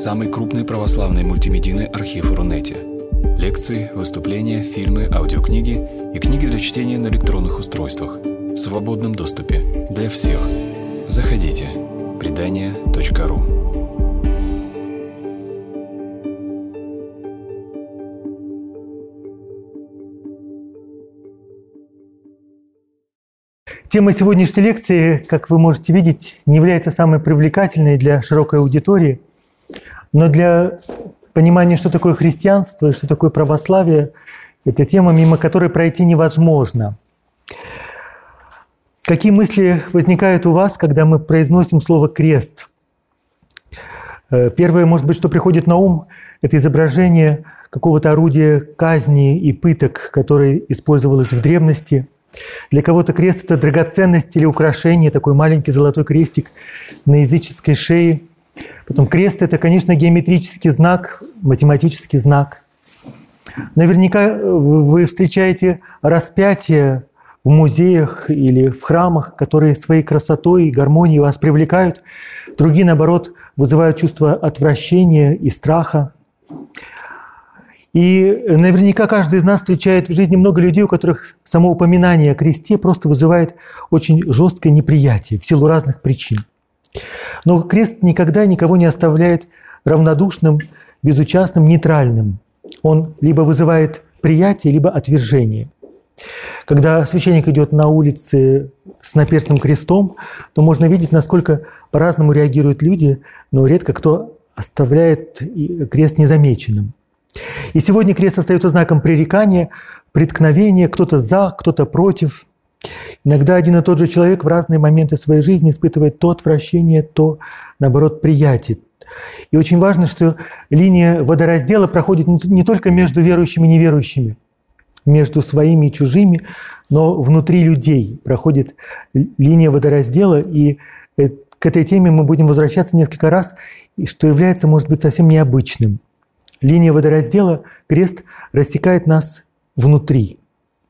самый крупный православный мультимедийный архив Рунете. Лекции, выступления, фильмы, аудиокниги и книги для чтения на электронных устройствах в свободном доступе для всех. Заходите. Предания.ру Тема сегодняшней лекции, как вы можете видеть, не является самой привлекательной для широкой аудитории, но для понимания, что такое христианство и что такое православие, это тема, мимо которой пройти невозможно. Какие мысли возникают у вас, когда мы произносим слово «крест»? Э, первое, может быть, что приходит на ум, это изображение какого-то орудия казни и пыток, которое использовалось в древности – для кого-то крест – это драгоценность или украшение, такой маленький золотой крестик на языческой шее. Потом крест – это, конечно, геометрический знак, математический знак. Наверняка вы встречаете распятие в музеях или в храмах, которые своей красотой и гармонией вас привлекают. Другие, наоборот, вызывают чувство отвращения и страха. И наверняка каждый из нас встречает в жизни много людей, у которых само упоминание о кресте просто вызывает очень жесткое неприятие в силу разных причин. Но крест никогда никого не оставляет равнодушным, безучастным, нейтральным. Он либо вызывает приятие, либо отвержение. Когда священник идет на улице с наперстным крестом, то можно видеть, насколько по-разному реагируют люди, но редко кто оставляет крест незамеченным. И сегодня крест остается знаком пререкания, преткновения, кто-то за, кто-то против. Иногда один и тот же человек в разные моменты своей жизни испытывает то отвращение, то, наоборот, приятие. И очень важно, что линия водораздела проходит не только между верующими и неверующими, между своими и чужими, но внутри людей проходит линия водораздела, и э, к этой теме мы будем возвращаться несколько раз, что является, может быть, совсем необычным – Линия водораздела, крест, рассекает нас внутри,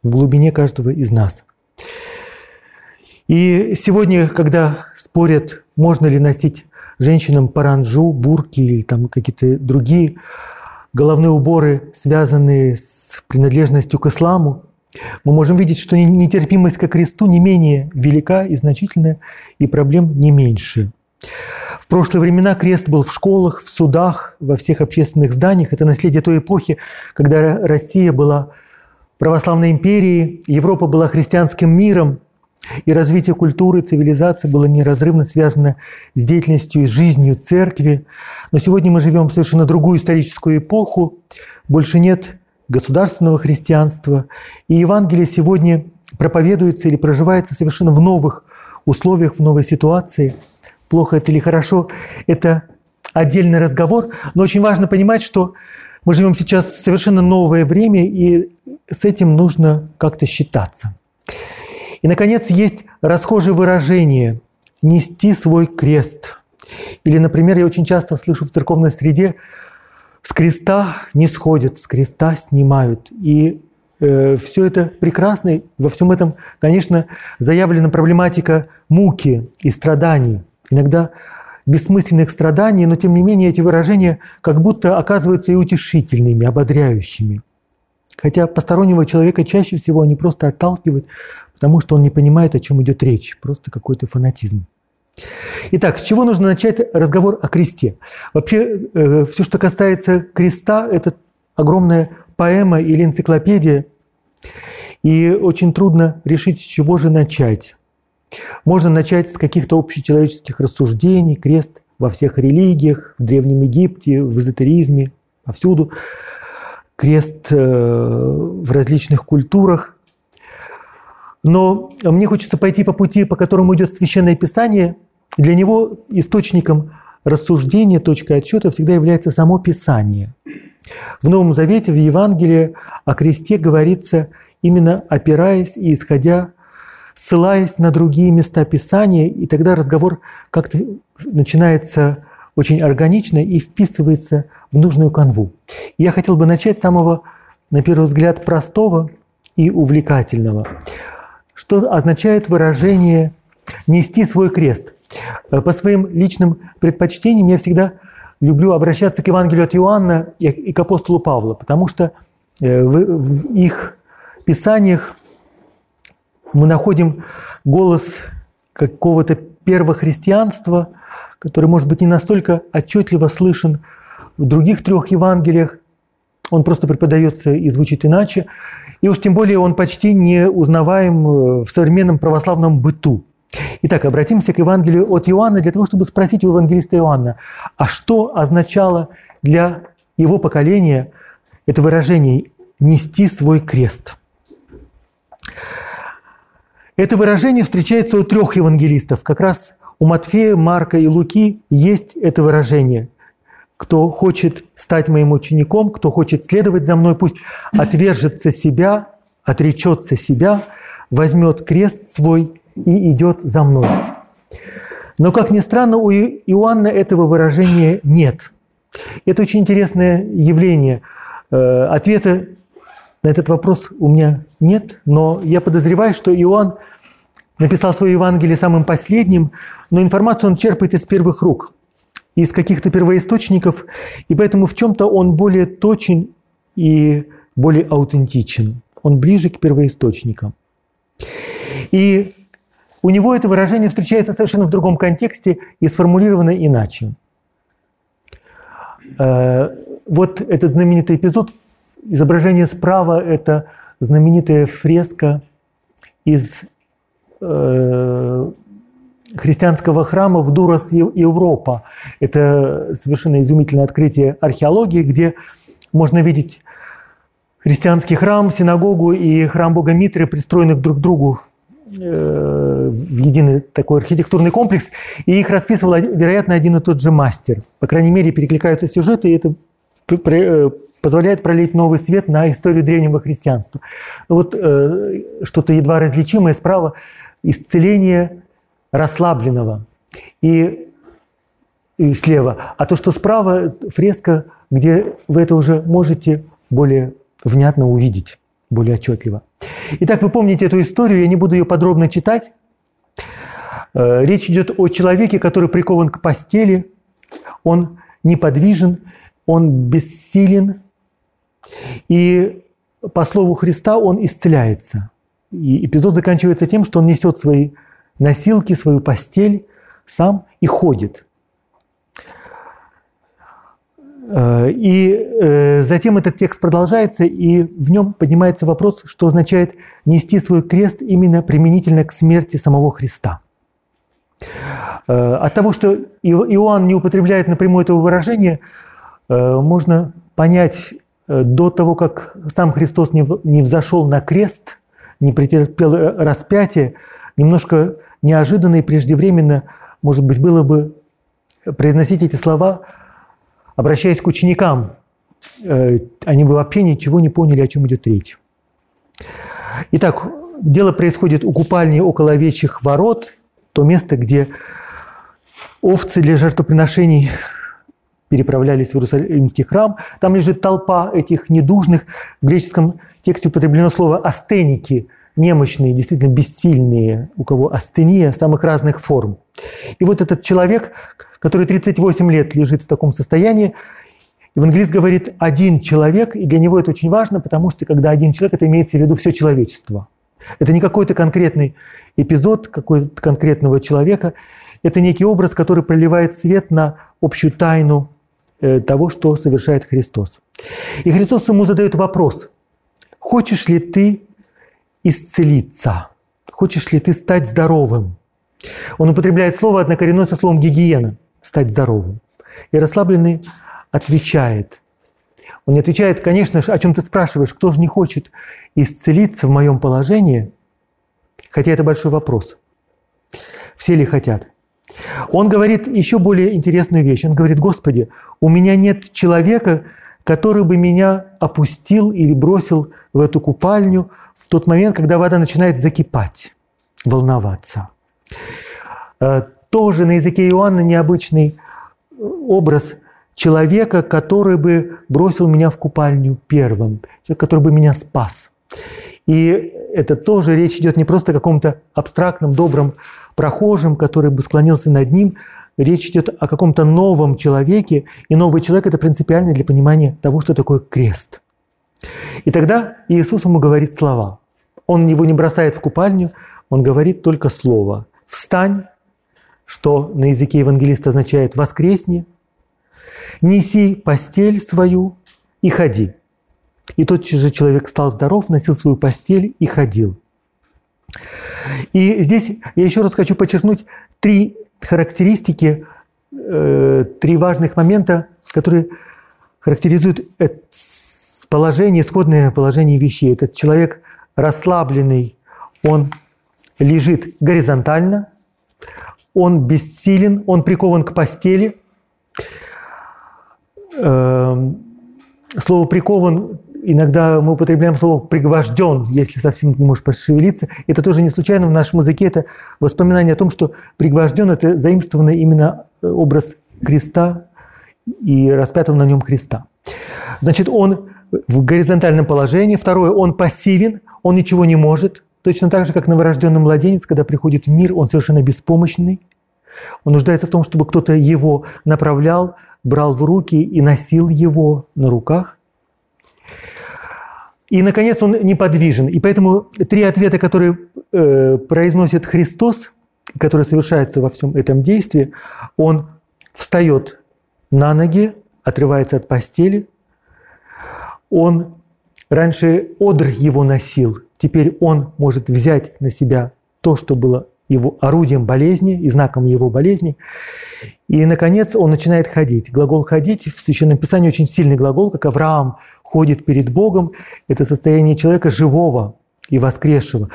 в глубине каждого из нас. И сегодня, когда спорят, можно ли носить женщинам паранжу, бурки или там какие-то другие головные уборы, связанные с принадлежностью к исламу, мы можем видеть, что нетерпимость к кресту не менее велика и значительная, и проблем не меньше. В прошлые времена крест был в школах, в судах, во всех общественных зданиях. Это наследие той эпохи, когда Россия была православной империей, Европа была христианским миром, и развитие культуры, цивилизации было неразрывно связано с деятельностью и жизнью церкви. Но сегодня мы живем в совершенно другую историческую эпоху. Больше нет государственного христианства. И Евангелие сегодня проповедуется или проживается совершенно в новых условиях, в новой ситуации – плохо это или хорошо, это отдельный разговор. Но очень важно понимать, что мы живем сейчас в совершенно новое время, и с этим нужно как-то считаться. И, наконец, есть расхожее выражение «нести свой крест». Или, например, я очень часто слышу в церковной среде «с креста не сходят, с креста снимают». И э, все это прекрасно. Во всем этом, конечно, заявлена проблематика муки и страданий – иногда бессмысленных страданий, но тем не менее эти выражения как будто оказываются и утешительными, ободряющими. Хотя постороннего человека чаще всего они просто отталкивают, потому что он не понимает, о чем идет речь, просто какой-то фанатизм. Итак, с чего нужно начать разговор о кресте? Вообще, э, все, что касается креста, это огромная поэма или энциклопедия, и очень трудно решить, с чего же начать. Можно начать с каких-то общечеловеческих рассуждений, крест во всех религиях, в Древнем Египте, в эзотеризме, повсюду. Крест э, в различных культурах. Но мне хочется пойти по пути, по которому идет Священное Писание. Для него источником рассуждения, точкой отсчета всегда является само Писание. В Новом Завете, в Евангелии о кресте говорится именно опираясь и исходя ссылаясь на другие места Писания, и тогда разговор как-то начинается очень органично и вписывается в нужную канву. Я хотел бы начать с самого, на первый взгляд, простого и увлекательного. Что означает выражение «нести свой крест»? По своим личным предпочтениям я всегда люблю обращаться к Евангелию от Иоанна и к апостолу Павла, потому что э, в их писаниях мы находим голос какого-то первохристианства, который, может быть, не настолько отчетливо слышен в других трех Евангелиях. Он просто преподается и звучит иначе. И уж тем более он почти не узнаваем э, в современном православном быту. Итак, обратимся к Евангелию от Иоанна для того, чтобы спросить у евангелиста Иоанна, а что означало для его поколения это выражение «нести свой крест». Это выражение встречается у трех евангелистов. Как раз у Матфея, Марка и Луки есть это выражение. Кто хочет стать моим учеником, кто хочет следовать за мной, пусть отвержется себя, отречется себя, возьмет крест свой и идет за мной. Но, как ни странно, у Иоанна этого выражения нет. Это очень интересное явление. Э, ответа на этот вопрос у меня нет, но я подозреваю, что Иоанн написал свое Евангелие самым последним, но информацию он черпает из первых рук, из каких-то первоисточников, и поэтому в чем-то он более точен и более аутентичен. Он ближе к первоисточникам. И у него это выражение встречается совершенно в другом контексте и сформулировано иначе. Э, вот этот знаменитый эпизод, изображение справа – это знаменитая фреска из э, христианского храма в Дурас Европа. Это совершенно изумительное открытие археологии, где можно видеть христианский храм, синагогу и храм Бога Митры, пристроенных друг к другу Э, в единый такой архитектурный комплекс, и их расписывал, вероятно, один и тот же мастер. По крайней мере, перекликаются сюжеты, и это э, позволяет пролить новый свет на историю древнего христианства. Вот э, что-то едва различимое справа – исцеление расслабленного. И, и слева. А то, что справа – фреска, где вы это уже можете более внятно увидеть, более отчетливо. Итак, вы помните эту историю, я не буду ее подробно читать. Э, речь идет о человеке, который прикован к постели, он неподвижен, он бессилен, и по слову Христа он исцеляется. И эпизод заканчивается тем, что он несет свои носилки, свою постель сам и ходит. Э, и э, затем этот текст продолжается, и в нем поднимается вопрос, что означает нести свой крест именно применительно к смерти самого Христа. Э, от того, что Иоанн не употребляет напрямую этого выражения, можно понять до того, как сам Христос не взошел на крест, не претерпел распятие, немножко неожиданно и преждевременно, может быть, было бы произносить эти слова – обращаясь к ученикам, э, они бы вообще ничего не поняли, о чем идет речь. Итак, дело происходит у купальни около овечьих ворот, то место, где овцы для жертвоприношений переправлялись в Иерусалимский храм. Там лежит толпа этих недужных. В греческом тексте употреблено слово «астеники», немощные, действительно бессильные, у кого астения самых разных форм. И вот этот человек, который 38 лет лежит в таком состоянии. Евангелист говорит «один человек», и для него это очень важно, потому что когда один человек, это имеется в виду все человечество. Это не какой-то конкретный эпизод какой-то конкретного человека, это некий образ, который проливает свет на общую тайну э, того, что совершает Христос. И Христос ему задает вопрос, хочешь ли ты исцелиться? Хочешь ли ты стать здоровым? Он употребляет слово, однокоренное со словом «гигиена» стать здоровым. И расслабленный отвечает. Он не отвечает, конечно, о чем ты спрашиваешь, кто же не хочет исцелиться в моем положении, хотя это большой вопрос. Все ли хотят? Он говорит еще более интересную вещь. Он говорит, Господи, у меня нет человека, который бы меня опустил или бросил в эту купальню в тот момент, когда вода начинает закипать, волноваться. Э, тоже на языке Иоанна необычный э, образ человека, который бы бросил меня в купальню первым, человек, который бы меня спас. И это тоже речь идет не просто о каком-то абстрактном, добром прохожим, который бы склонился над ним. Речь идет о каком-то новом человеке, и новый человек – это принципиально для понимания того, что такое крест. И тогда Иисус ему говорит слова. Он его не бросает в купальню, он говорит только слово «Встань», что на языке евангелиста означает «воскресни», «неси постель свою и ходи». И тот же человек стал здоров, носил свою постель и ходил. И здесь я еще раз хочу подчеркнуть три характеристики, э, три важных момента, которые характеризуют положение, исходное положение вещей. Этот человек расслабленный, он лежит горизонтально, он бессилен, он прикован к постели. Эм, слово «прикован» иногда мы употребляем слово «пригвожден», если совсем не можешь пошевелиться. Это тоже не случайно в нашем языке. Это воспоминание о том, что «пригвожден» – это заимствованный именно образ креста и распятого на нем Христа. Значит, он в горизонтальном положении. Второе, он пассивен, он ничего не может. Точно так же, как новорожденный младенец, когда приходит в мир, он совершенно беспомощный. Он нуждается в том, чтобы кто-то его направлял, брал в руки и носил его на руках. И, наконец, он неподвижен. И поэтому три ответа, которые э, произносит Христос, которые совершаются во всем этом действии, он встает на ноги, отрывается от постели, он раньше одр его носил, теперь он может взять на себя то, что было его орудием болезни и знаком его болезни. И, наконец, он начинает ходить. Глагол «ходить» в Священном Писании очень сильный глагол, как Авраам ходит перед Богом. Это состояние человека живого и воскресшего.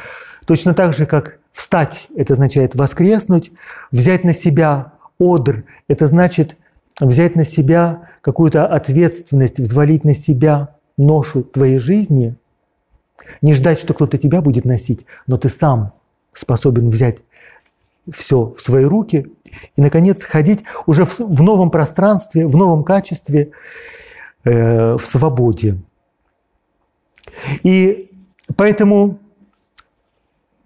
Точно так же, как «встать» – это означает воскреснуть, взять на себя одр – это значит взять на себя какую-то ответственность, взвалить на себя ношу твоей жизни, не ждать, что кто-то тебя будет носить, но ты сам способен взять все в свои руки и, наконец, ходить уже в, в новом пространстве, в новом качестве, э, в свободе. И поэтому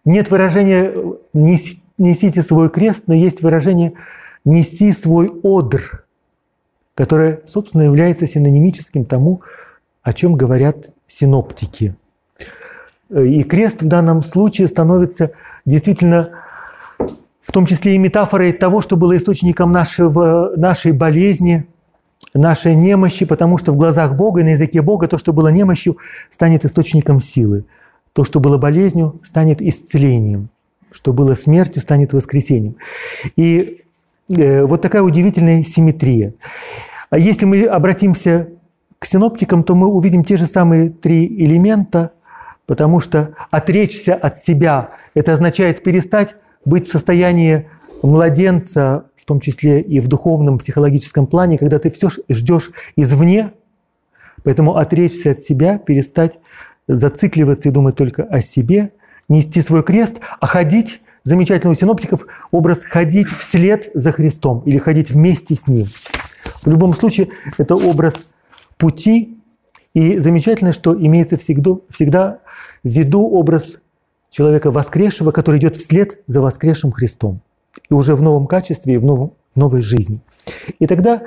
нет выражения «несите свой крест», но есть выражение «неси свой одр», которое, собственно, является синонимическим тому, о чем говорят синоптики. И крест в данном случае становится действительно в том числе и метафорой того, что было источником нашего, нашей болезни, нашей немощи, потому что в глазах Бога и на языке Бога то, что было немощью, станет источником силы. То, что было болезнью, станет исцелением. Что было смертью, станет воскресением. И э, вот такая удивительная симметрия. А если мы обратимся к синоптикам, то мы увидим те же самые три элемента, потому что отречься от себя – это означает перестать быть в состоянии младенца, в том числе и в духовном, психологическом плане, когда ты все ждешь извне, поэтому отречься от себя, перестать зацикливаться и думать только о себе, нести свой крест, а ходить, замечательно у синоптиков, образ ходить вслед за Христом или ходить вместе с Ним. В любом случае, это образ пути, и замечательно, что имеется всегда, всегда в виду образ человека воскресшего, который идет вслед за воскресшим Христом. И уже в новом качестве и в, новом, в новой жизни. И тогда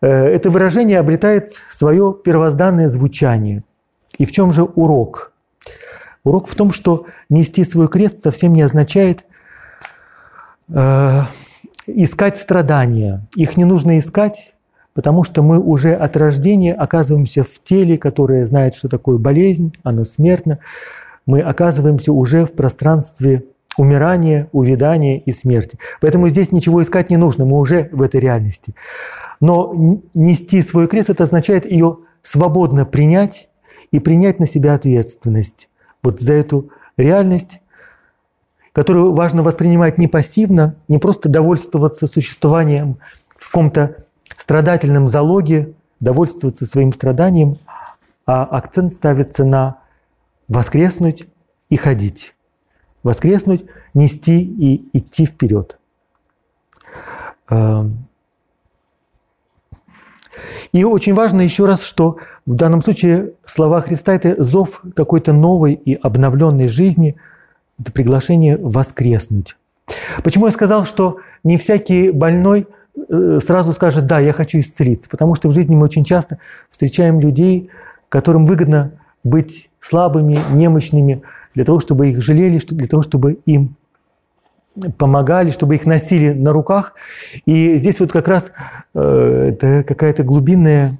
э, это выражение обретает свое первозданное звучание. И в чем же урок? Урок в том, что нести свой крест совсем не означает э, искать страдания. Их не нужно искать, потому что мы уже от рождения оказываемся в теле, которое знает, что такое болезнь, оно смертно мы оказываемся уже в пространстве умирания, увядания и смерти. Поэтому здесь ничего искать не нужно, мы уже в этой реальности. Но нести свой крест – это означает ее свободно принять и принять на себя ответственность вот за эту реальность, которую важно воспринимать не пассивно, не просто довольствоваться существованием в каком-то страдательном залоге, довольствоваться своим страданием, а акцент ставится на воскреснуть и ходить. Воскреснуть, нести и идти вперед. Эм. И очень важно еще раз, что в данном случае слова Христа – это зов какой-то новой и обновленной жизни, это приглашение воскреснуть. Почему я сказал, что не всякий больной сразу скажет, да, я хочу исцелиться? Потому что в жизни мы очень часто встречаем людей, которым выгодно быть слабыми, немощными, для того, чтобы их жалели, для того, чтобы им помогали, чтобы их носили на руках. И здесь вот как раз э, это какая-то глубинная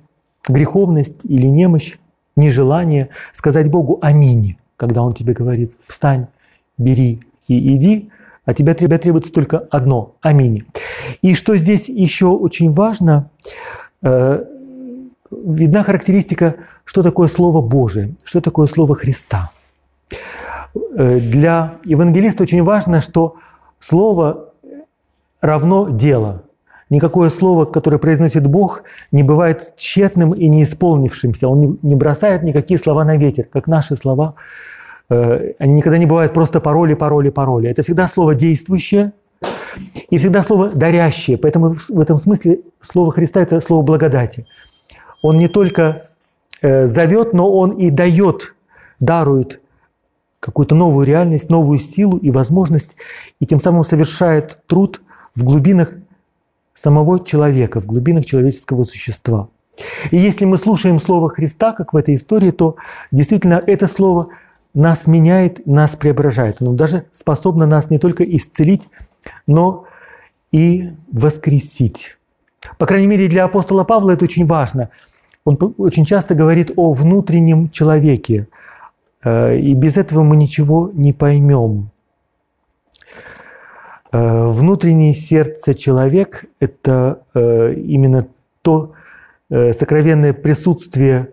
греховность или немощь, нежелание сказать Богу «Аминь», когда Он тебе говорит «Встань, бери и иди», а тебя, требуется только одно – «Аминь». И что здесь еще очень важно, э, видна характеристика, что такое Слово Божие, что такое Слово Христа. Э, для евангелиста очень важно, что Слово равно дело. Никакое слово, которое произносит Бог, не бывает тщетным и не исполнившимся. Он не бросает никакие слова на ветер, как наши слова. Э, они никогда не бывают просто пароли, пароли, пароли. Это всегда слово действующее и всегда слово дарящее. Поэтому в этом смысле слово Христа – это слово благодати. Он не только э, зовет, но он и дает, дарует какую-то новую реальность, новую силу и возможность, и тем самым совершает труд в глубинах самого человека, в глубинах человеческого существа. И если мы слушаем Слово Христа, как в этой истории, то действительно это Слово нас меняет, нас преображает. Оно даже способно нас не только исцелить, но и воскресить. По крайней мере, для апостола Павла это очень важно. Он очень часто говорит о внутреннем человеке, Э, и без этого мы ничего не поймем. Э, внутреннее сердце человек – это э, именно то сокровенное присутствие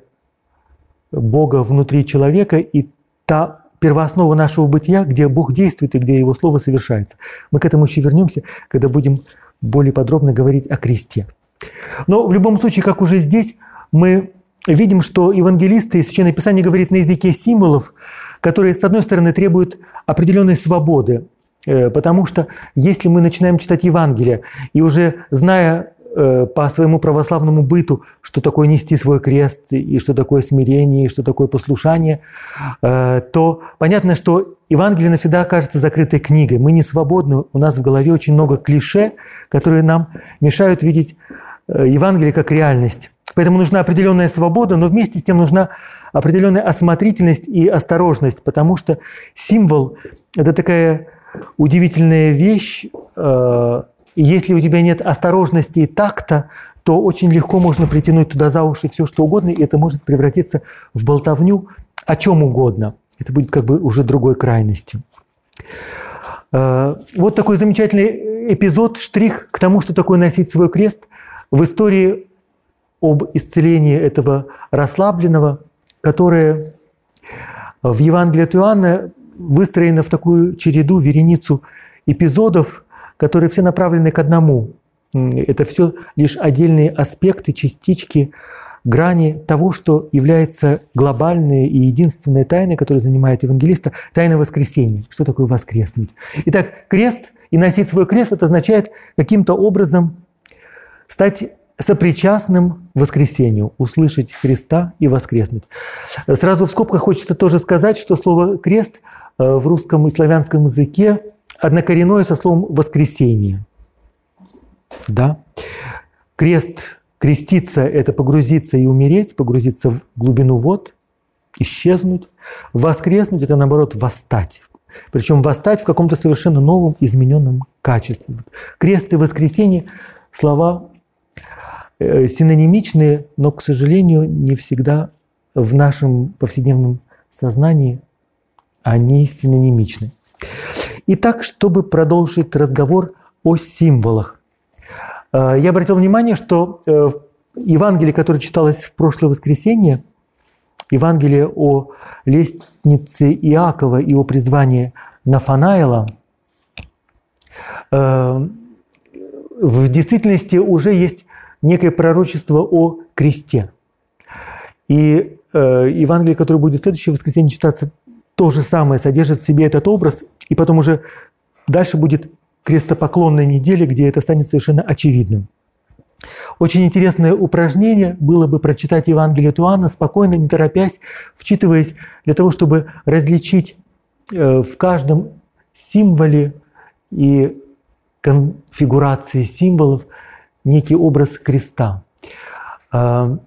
Бога внутри человека и та первооснова нашего бытия, где Бог действует и где Его Слово совершается. Мы к этому еще вернемся, когда будем более подробно говорить о кресте. Но в любом случае, как уже здесь, мы видим, что евангелисты и Священное Писание говорит на языке символов, которые, с одной стороны, требуют определенной свободы, э, потому что если мы начинаем читать Евангелие и уже зная по своему православному быту, что такое нести свой крест, и что такое смирение, и что такое послушание, э, то понятно, что Евангелие навсегда окажется закрытой книгой. Мы не свободны, у нас в голове очень много клише, которые нам мешают видеть Евангелие как реальность. Поэтому нужна определенная свобода, но вместе с тем нужна определенная осмотрительность и осторожность, потому что символ – это такая удивительная вещь. Э, если у тебя нет осторожности и такта, то очень легко можно притянуть туда за уши все, что угодно, и это может превратиться в болтовню о чем угодно. Это будет как бы уже другой крайностью. Э, вот такой замечательный эпизод, штрих к тому, что такое носить свой крест в истории об исцелении этого расслабленного, которое в Евангелии от Иоанна выстроено в такую череду, вереницу эпизодов, которые все направлены к одному. Это все лишь отдельные аспекты, частички, грани того, что является глобальной и единственной тайной, которая занимает евангелиста, тайна воскресения. Что такое воскреснуть? Итак, крест и носить свой крест – это означает каким-то образом стать сопричастным воскресению, услышать Христа и воскреснуть. Сразу в скобках хочется тоже сказать, что слово «крест» э, в русском и славянском языке однокоренное со словом «воскресение». Да? Крест, креститься – это погрузиться и умереть, погрузиться в глубину вод, исчезнуть. Воскреснуть – это, наоборот, восстать. Причем восстать в каком-то совершенно новом, измененном качестве. Крест и воскресение – слова Э, синонимичные, но, к сожалению, не всегда в нашем повседневном сознании они синонимичны. Итак, чтобы продолжить разговор о символах. Э, я обратил внимание, что э, Евангелие, которое читалось в прошлое воскресенье, Евангелие о лестнице Иакова и о призвании Нафанаила, в действительности уже есть некое пророчество о кресте. И э, Евангелие, которое будет в следующее воскресенье читаться, то же самое содержит в себе этот образ, и потом уже дальше будет крестопоклонная неделя, где это станет совершенно очевидным. Очень интересное упражнение было бы прочитать Евангелие Туана спокойно, не торопясь, вчитываясь для того, чтобы различить э, в каждом символе и конфигурации символов некий образ креста. А,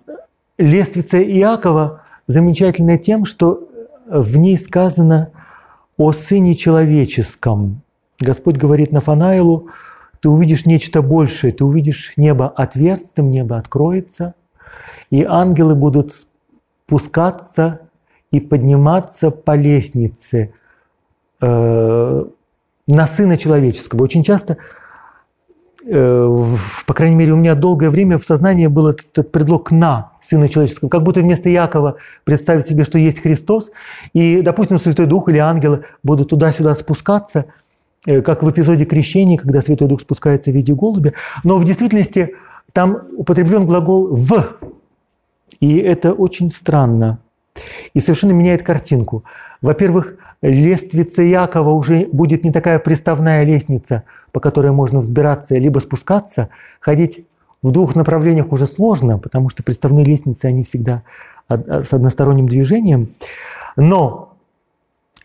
лествица Иакова замечательна тем, что в ней сказано о Сыне Человеческом. Господь говорит Нафанаилу, ты увидишь нечто большее, ты увидишь небо отверстым, небо откроется, и ангелы будут спускаться и подниматься по лестнице э, на Сына Человеческого. Очень часто, по крайней мере, у меня долгое время в сознании был этот предлог «на» Сына Человеческого, как будто вместо Якова представить себе, что есть Христос, и, допустим, Святой Дух или ангелы будут туда-сюда спускаться, э, как в эпизоде крещения, когда Святой Дух спускается в виде голубя. Но в действительности там употреблен глагол «в», и это очень странно и совершенно меняет картинку. Во-первых, лестница Якова уже будет не такая приставная лестница, по которой можно взбираться либо спускаться. Ходить в двух направлениях уже сложно, потому что приставные лестницы, они всегда с односторонним движением. Но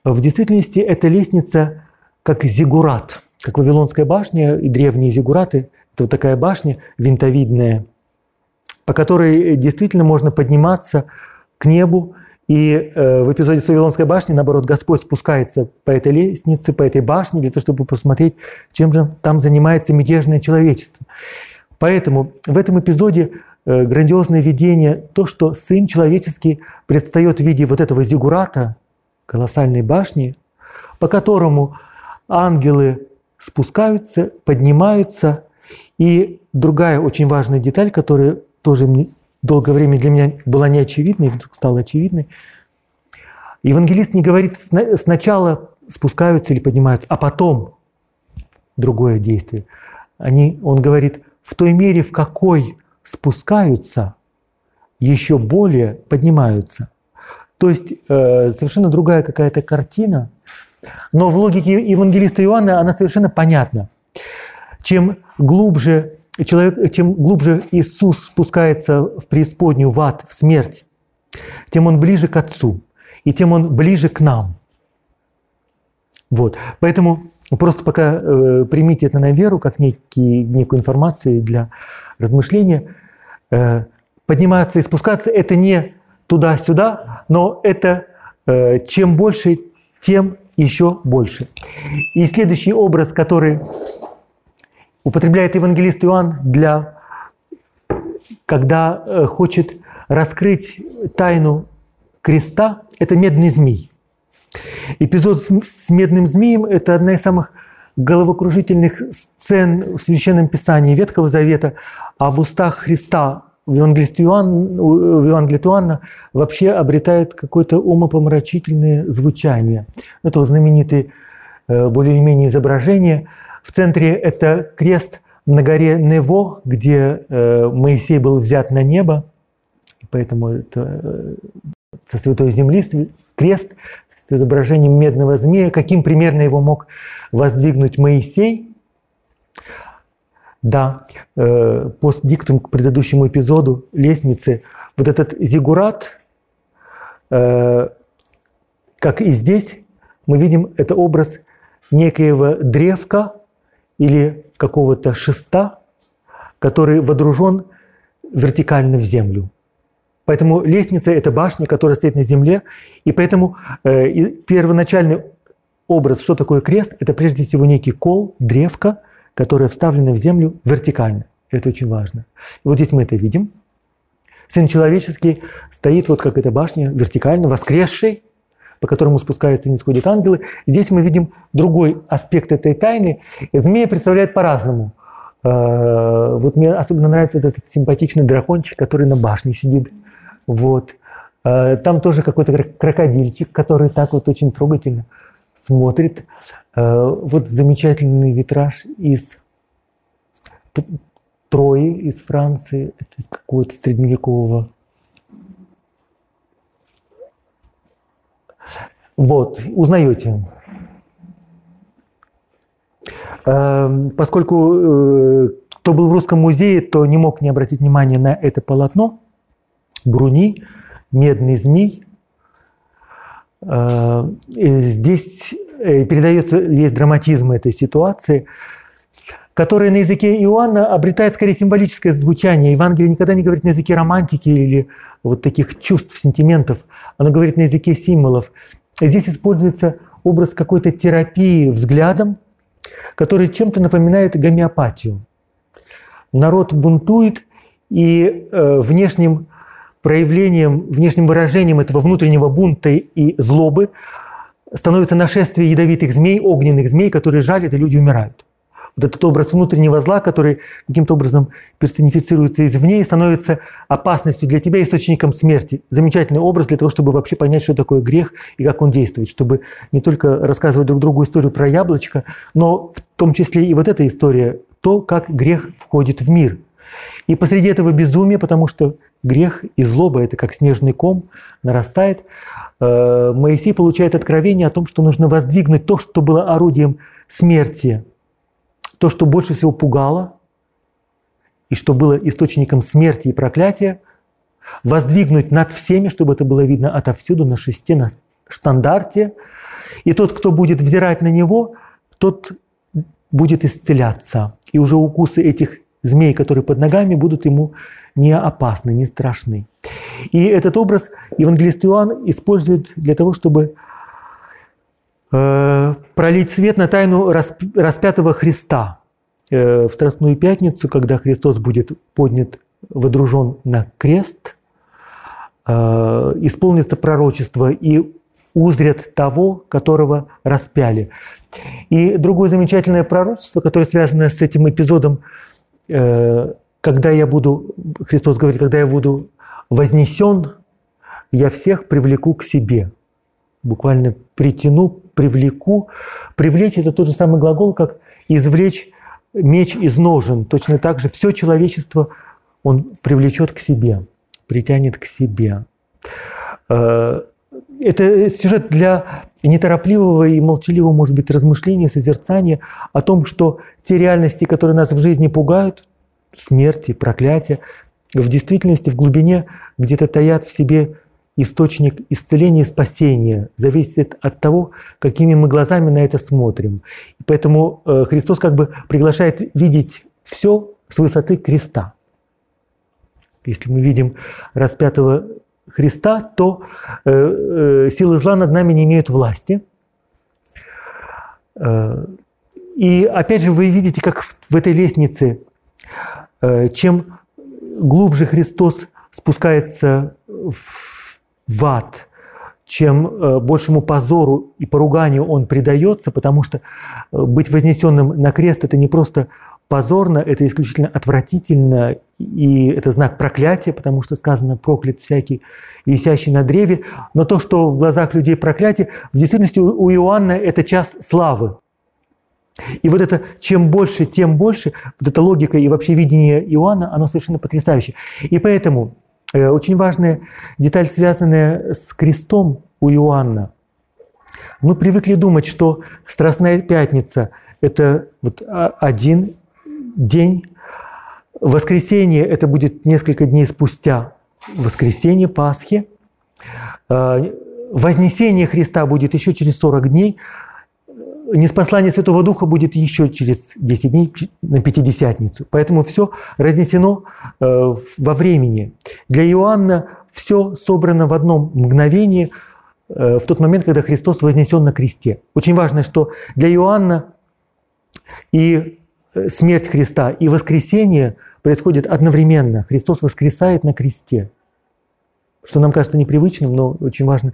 в действительности эта лестница как зигурат, как Вавилонская башня и древние зигураты. Это вот такая башня винтовидная, по которой действительно можно подниматься к небу. И э, в эпизоде с башни, наоборот, Господь спускается по этой лестнице, по этой башне, для того, чтобы посмотреть, чем же там занимается мятежное человечество. Поэтому в этом эпизоде э, грандиозное видение, то, что Сын Человеческий предстает в виде вот этого зигурата, колоссальной башни, по которому ангелы спускаются, поднимаются. И другая очень важная деталь, которая тоже долгое время для меня была неочевидной, вдруг стала очевидной. Евангелист не говорит сначала спускаются или поднимаются, а потом другое действие. Они, он говорит, в той мере, в какой спускаются, еще более поднимаются. То есть э, совершенно другая какая-то картина, но в логике евангелиста Иоанна она совершенно понятна. Чем глубже человек, чем глубже Иисус спускается в преисподнюю, в ад, в смерть, тем он ближе к Отцу, и тем он ближе к нам. Вот. Поэтому просто пока э, примите это на веру, как некий, некую информацию для размышления. Э, подниматься и спускаться – это не туда-сюда, но это э, чем больше, тем еще больше. И следующий образ, который употребляет евангелист Иоанн для, когда э, хочет раскрыть тайну креста, это медный змей. Эпизод с медным змеем – это одна из самых головокружительных сцен в Священном Писании Ветхого Завета, а в устах Христа в Евангелии Иоанна, Иоанна вообще обретает какое-то умопомрачительное звучание. Это знаменитые э, более-менее изображения – в центре это крест на горе Нево, где э, Моисей был взят на небо. Поэтому это э, со святой земли крест с изображением медного змея. Каким примерно его мог воздвигнуть Моисей? Да, э, постдиктум к предыдущему эпизоду лестницы, вот этот зигурат, как и здесь, мы видим, это образ некоего древка, или какого-то шеста, который водружен вертикально в землю. Поэтому лестница – это башня, которая стоит на земле, и поэтому э, первоначальный образ, что такое крест, это прежде всего некий кол, древко, которое вставлено в землю вертикально. Это очень важно. И вот здесь мы это видим. Сын человеческий стоит вот как эта башня, вертикально, воскресший, по которому спускаются и не ангелы. Здесь мы видим другой аспект этой тайны. Змея представляет по-разному. Э, вот мне особенно нравится вот этот симпатичный дракончик, который на башне сидит. Вот. Э, там тоже какой-то крокодильчик, который так вот очень трогательно смотрит. Э, вот замечательный витраж из Трои, из Франции, из какого-то средневекового Вот, узнаете. Эм, поскольку э, кто был в Русском музее, то не мог не обратить внимания на это полотно. Бруни, медный змей. Э, здесь э, передается, есть драматизм этой ситуации. которое на языке Иоанна обретает скорее символическое звучание. Евангелие никогда не говорит на языке романтики или вот таких чувств, сентиментов. Оно говорит на языке символов. Здесь используется образ какой-то терапии взглядом, который чем-то напоминает гомеопатию. Народ бунтует, и э, внешним проявлением, внешним выражением этого внутреннего бунта и злобы становится нашествие ядовитых змей, огненных змей, которые жалят, и люди умирают. Вот этот образ внутреннего зла, который каким-то образом персонифицируется извне и становится опасностью для тебя, источником смерти. Замечательный образ для того, чтобы вообще понять, что такое грех и как он действует, чтобы не только рассказывать друг другу историю про яблочко, но в том числе и вот эта история, то, как грех входит в мир. И посреди этого безумия, потому что грех и злоба – это как снежный ком, нарастает, э, Моисей получает откровение о том, что нужно воздвигнуть то, что было орудием смерти то, что больше всего пугало и что было источником смерти и проклятия, воздвигнуть над всеми, чтобы это было видно отовсюду, на шесте, на штандарте. И тот, кто будет взирать на него, тот будет исцеляться. И уже укусы этих змей, которые под ногами, будут ему не опасны, не страшны. И этот образ евангелист Иоанн использует для того, чтобы Э, пролить свет на тайну распятого Христа. Э, в Страстную Пятницу, когда Христос будет поднят, водружен на крест, э, исполнится пророчество и узрят того, которого распяли. И другое замечательное пророчество, которое связано с этим эпизодом, когда я буду, Христос говорит, когда я буду вознесен, я всех привлеку к себе. Буквально притяну, привлеку. Привлечь – это тот же самый глагол, как извлечь меч из ножен. Точно так же все человечество он привлечет к себе, притянет к себе. Э, это сюжет для неторопливого и молчаливого, может быть, размышления, созерцания о том, что те реальности, которые нас в жизни пугают, смерти, проклятия, в действительности, в глубине где-то таят в себе источник исцеления и спасения зависит от того, какими мы глазами на это смотрим. Поэтому э, Христос как бы приглашает видеть все с высоты креста. Если мы видим распятого Христа, то э, э, силы зла над нами не имеют власти. И опять же вы видите, как в этой лестнице, чем глубже Христос спускается в в ад, чем э, большему позору и поруганию он предается, потому что э, быть вознесенным на крест – это не просто позорно, это исключительно отвратительно, и это знак проклятия, потому что сказано «проклят всякий, висящий на древе». Но то, что в глазах людей проклятие, в действительности у Иоанна это час славы. И вот это чем больше, тем больше, вот эта логика и вообще видение Иоанна, оно совершенно потрясающее. И поэтому очень важная деталь, связанная с крестом у Иоанна. Мы привыкли думать, что Страстная Пятница – это вот один день, воскресенье – это будет несколько дней спустя, воскресенье, Пасхи, э, Вознесение Христа будет еще через 40 дней, неспослание Святого Духа будет еще через 10 дней на Пятидесятницу. Поэтому все разнесено э, во времени. Для Иоанна все собрано в одном мгновении э, в тот момент, когда Христос вознесен на кресте. Очень важно, что для Иоанна и э, смерть Христа, и воскресение происходит одновременно. Христос воскресает на кресте что нам кажется непривычным, но очень важно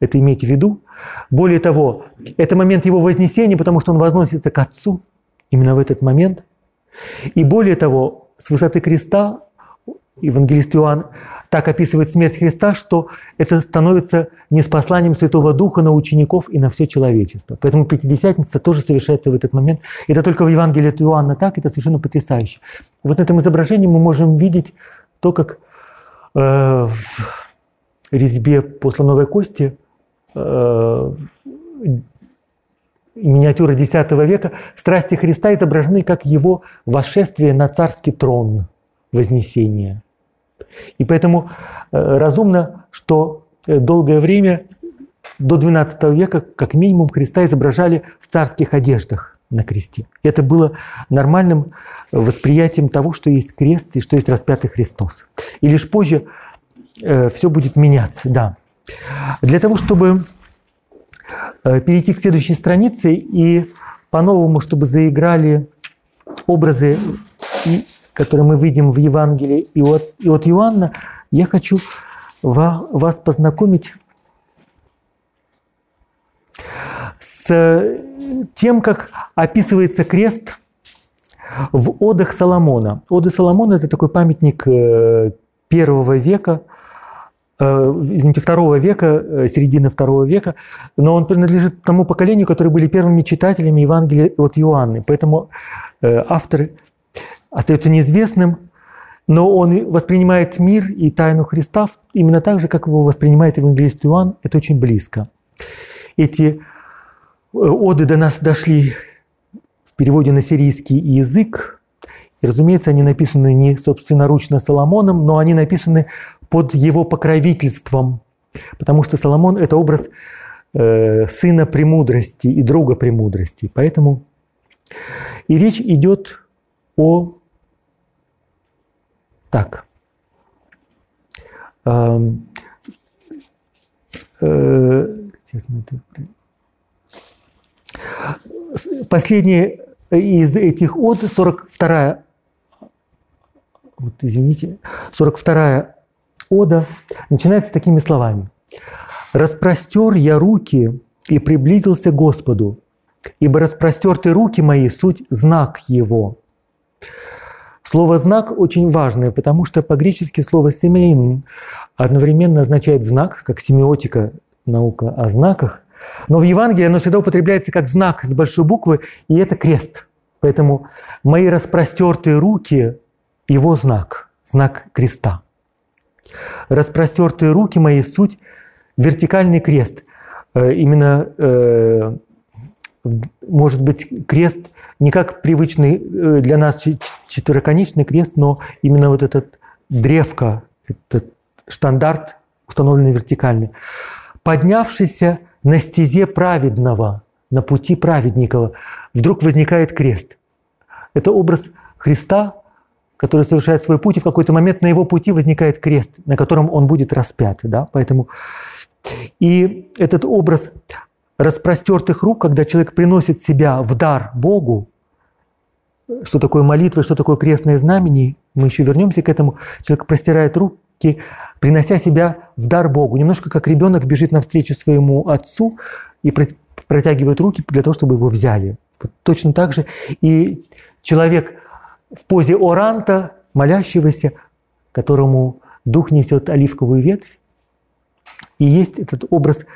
это иметь в виду. Более того, это момент его вознесения, потому что он возносится к Отцу именно в этот момент. И более того, с высоты креста евангелист Иоанн так описывает смерть Христа, что это становится неспосланием Святого Духа на учеников и на все человечество. Поэтому Пятидесятница тоже совершается в этот момент. Это только в Евангелии от Иоанна так, это совершенно потрясающе. Вот на этом изображении мы можем видеть то, как э, резьбе по слоновой кости э, миниатюры X века страсти Христа изображены как его восшествие на царский трон Вознесения. И поэтому э, разумно, что долгое время, до XII века, как минимум, Христа изображали в царских одеждах. на кресте. Это было нормальным восприятием того, что есть крест и что есть распятый Христос. И лишь позже э, все будет меняться, да. Для того, чтобы э, перейти к следующей странице и по-новому, чтобы заиграли образы, которые мы видим в Евангелии и от, и от Иоанна, я хочу вас познакомить с тем, как описывается крест в Одах Соломона. Оды Соломона – это такой памятник э, первого века, э, извините, второго века, э, середины второго века, но он принадлежит тому поколению, которые были первыми читателями Евангелия от Иоанны. Поэтому автор остается неизвестным, но он воспринимает мир и тайну Христа именно так же, как его воспринимает евангелист Иоанн. Это очень близко. Эти Оды до нас дошли в переводе на сирийский язык. И, разумеется, они написаны не собственноручно Соломоном, но они написаны под его покровительством, потому что Соломон – это образ э, сына премудрости и друга премудрости. Поэтому и речь идет о... Так. Э, э, Последняя из этих от, 42 вот, извините, 42 ода начинается такими словами. «Распростер я руки и приблизился к Господу, ибо распростерты руки мои – суть знак Его». Слово «знак» очень важное, потому что по-гречески слово «семейн» одновременно означает «знак», как семиотика, наука о знаках, но в Евангелии оно всегда употребляется как знак с большой буквы, и это крест. Поэтому мои распростертые руки – его знак, знак креста. Распростертые руки мои – суть вертикальный крест. Э, именно, э, может быть, крест не как привычный э, для нас четвероконечный крест, но именно вот этот древко, этот штандарт, установленный вертикальный. Поднявшийся на стезе праведного, на пути праведникова, вдруг возникает крест. Это образ Христа, который совершает свой путь, и в какой-то момент на его пути возникает крест, на котором он будет распят. Да? Поэтому... И этот образ распростертых рук, когда человек приносит себя в дар Богу, что такое молитва, что такое крестное знамение, мы еще вернемся к этому. Человек простирает руку принося себя в дар Богу. Немножко как ребенок бежит навстречу своему отцу и протягивает руки для того, чтобы его взяли. Вот точно так же и человек в позе оранта, молящегося, которому дух несет оливковую ветвь, и есть этот образ,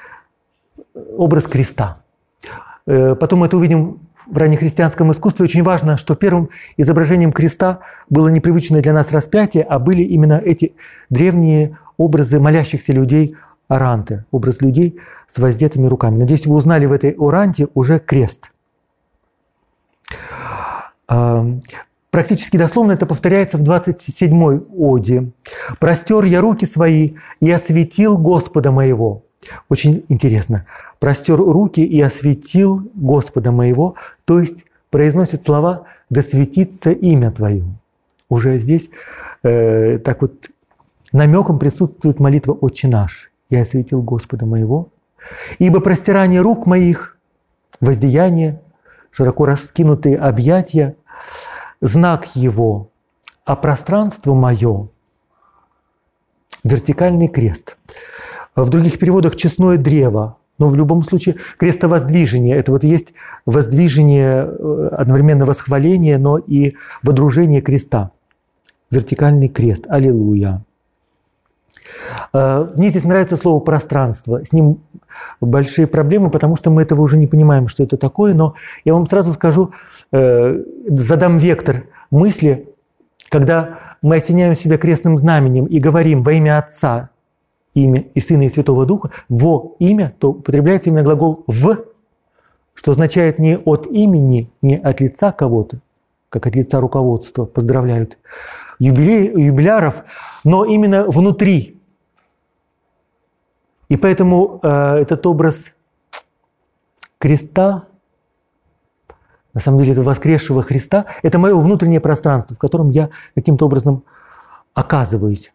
образ креста. Э, потом мы это увидим в раннехристианском искусстве очень важно, что первым изображением креста было непривычное для нас распятие, а были именно эти древние образы молящихся людей оранты, образ людей с воздетыми руками. Надеюсь, вы узнали в этой оранте уже крест. Практически дословно это повторяется в 27-й оде. «Простер я руки свои и осветил Господа моего». Очень интересно. «Простер руки и осветил Господа моего», то есть произносит слова «да светится имя Твое». Уже здесь э, так вот намеком присутствует молитва «Отче наш». «Я осветил Господа моего». «Ибо простирание рук моих, воздеяние, широко раскинутые объятия, знак Его, а пространство мое – вертикальный крест». В других переводах «честное древо», но в любом случае крестовоздвижение – это вот есть воздвижение, э, одновременно восхваление, но и водружение креста. Вертикальный крест. Аллилуйя. Э, мне здесь нравится слово «пространство». С ним большие проблемы, потому что мы этого уже не понимаем, что это такое. Но я вам сразу скажу, задам вектор мысли, когда мы осеняем себя крестным знаменем и говорим во имя Отца, имя и Сына и Святого Духа, во имя, то употребляется именно глагол в, что означает не от имени, не от лица кого-то, как от лица руководства поздравляют юбилей, юбиляров, но именно внутри. И поэтому э, этот образ креста на самом деле это воскресшего Христа, это мое внутреннее пространство, в котором я каким-то образом оказываюсь.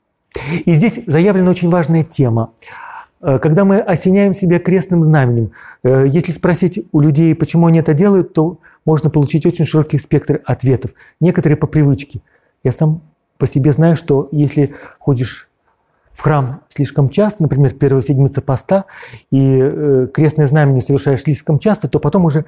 И здесь заявлена очень важная тема. Э, когда мы осеняем себя крестным знаменем, э, если спросить у людей, почему они это делают, то можно получить очень широкий спектр ответов. Некоторые по привычке. Я сам по себе знаю, что если ходишь в храм слишком часто, например, первая седмица поста, и э, крестное знамение совершаешь слишком часто, то потом уже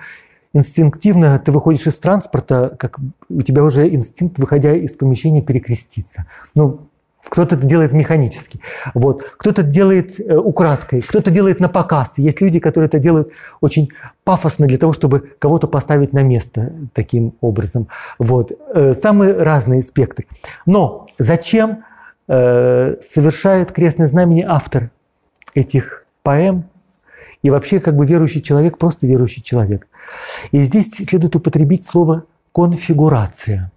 инстинктивно ты выходишь из транспорта, как у тебя уже инстинкт, выходя из помещения, перекреститься. Ну, кто-то это делает механически, вот. кто-то делает э, украдкой, кто-то делает на показ. Есть люди, которые это делают очень пафосно для того, чтобы кого-то поставить на место таким образом. Вот. Э, самые разные спектры. Но зачем э, совершает крестное знамение автор этих поэм и вообще как бы верующий человек, просто верующий человек? И здесь следует употребить слово «конфигурация»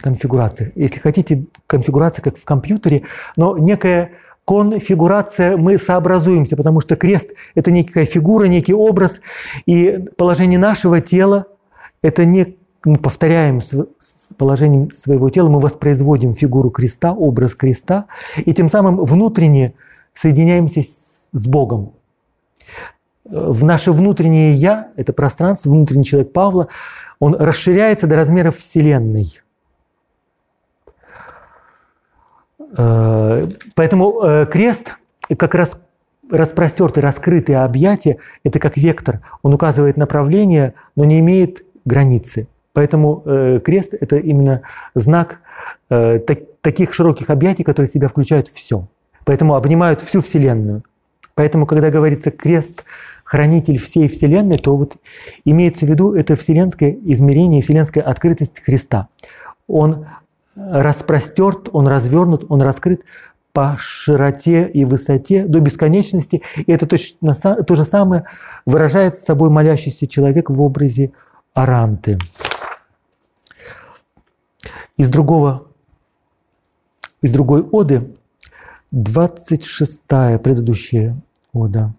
конфигурация. Если хотите, конфигурация как в компьютере, но некая конфигурация, мы сообразуемся, потому что крест – это некая фигура, некий образ, и положение нашего тела – это не мы повторяем с положением своего тела, мы воспроизводим фигуру креста, образ креста, и тем самым внутренне соединяемся с Богом. В наше внутреннее «я», это пространство, внутренний человек Павла, он расширяется до размеров Вселенной – Э, поэтому э, крест как раз распростертый, раскрытый объятие – это как вектор. Он указывает направление, но не имеет границы. Поэтому э, крест – это именно знак таких широких объятий, которые в себя включают все. Поэтому обнимают всю Вселенную. Поэтому, когда говорится крест – хранитель всей Вселенной, то вот имеется в виду это вселенское измерение, вселенская открытость Христа. Он распростерт, он развернут, он раскрыт по широте и высоте до бесконечности. И это точно то же самое выражает собой молящийся человек в образе Аранты. Из другого, из другой оды, 26-я предыдущая ода.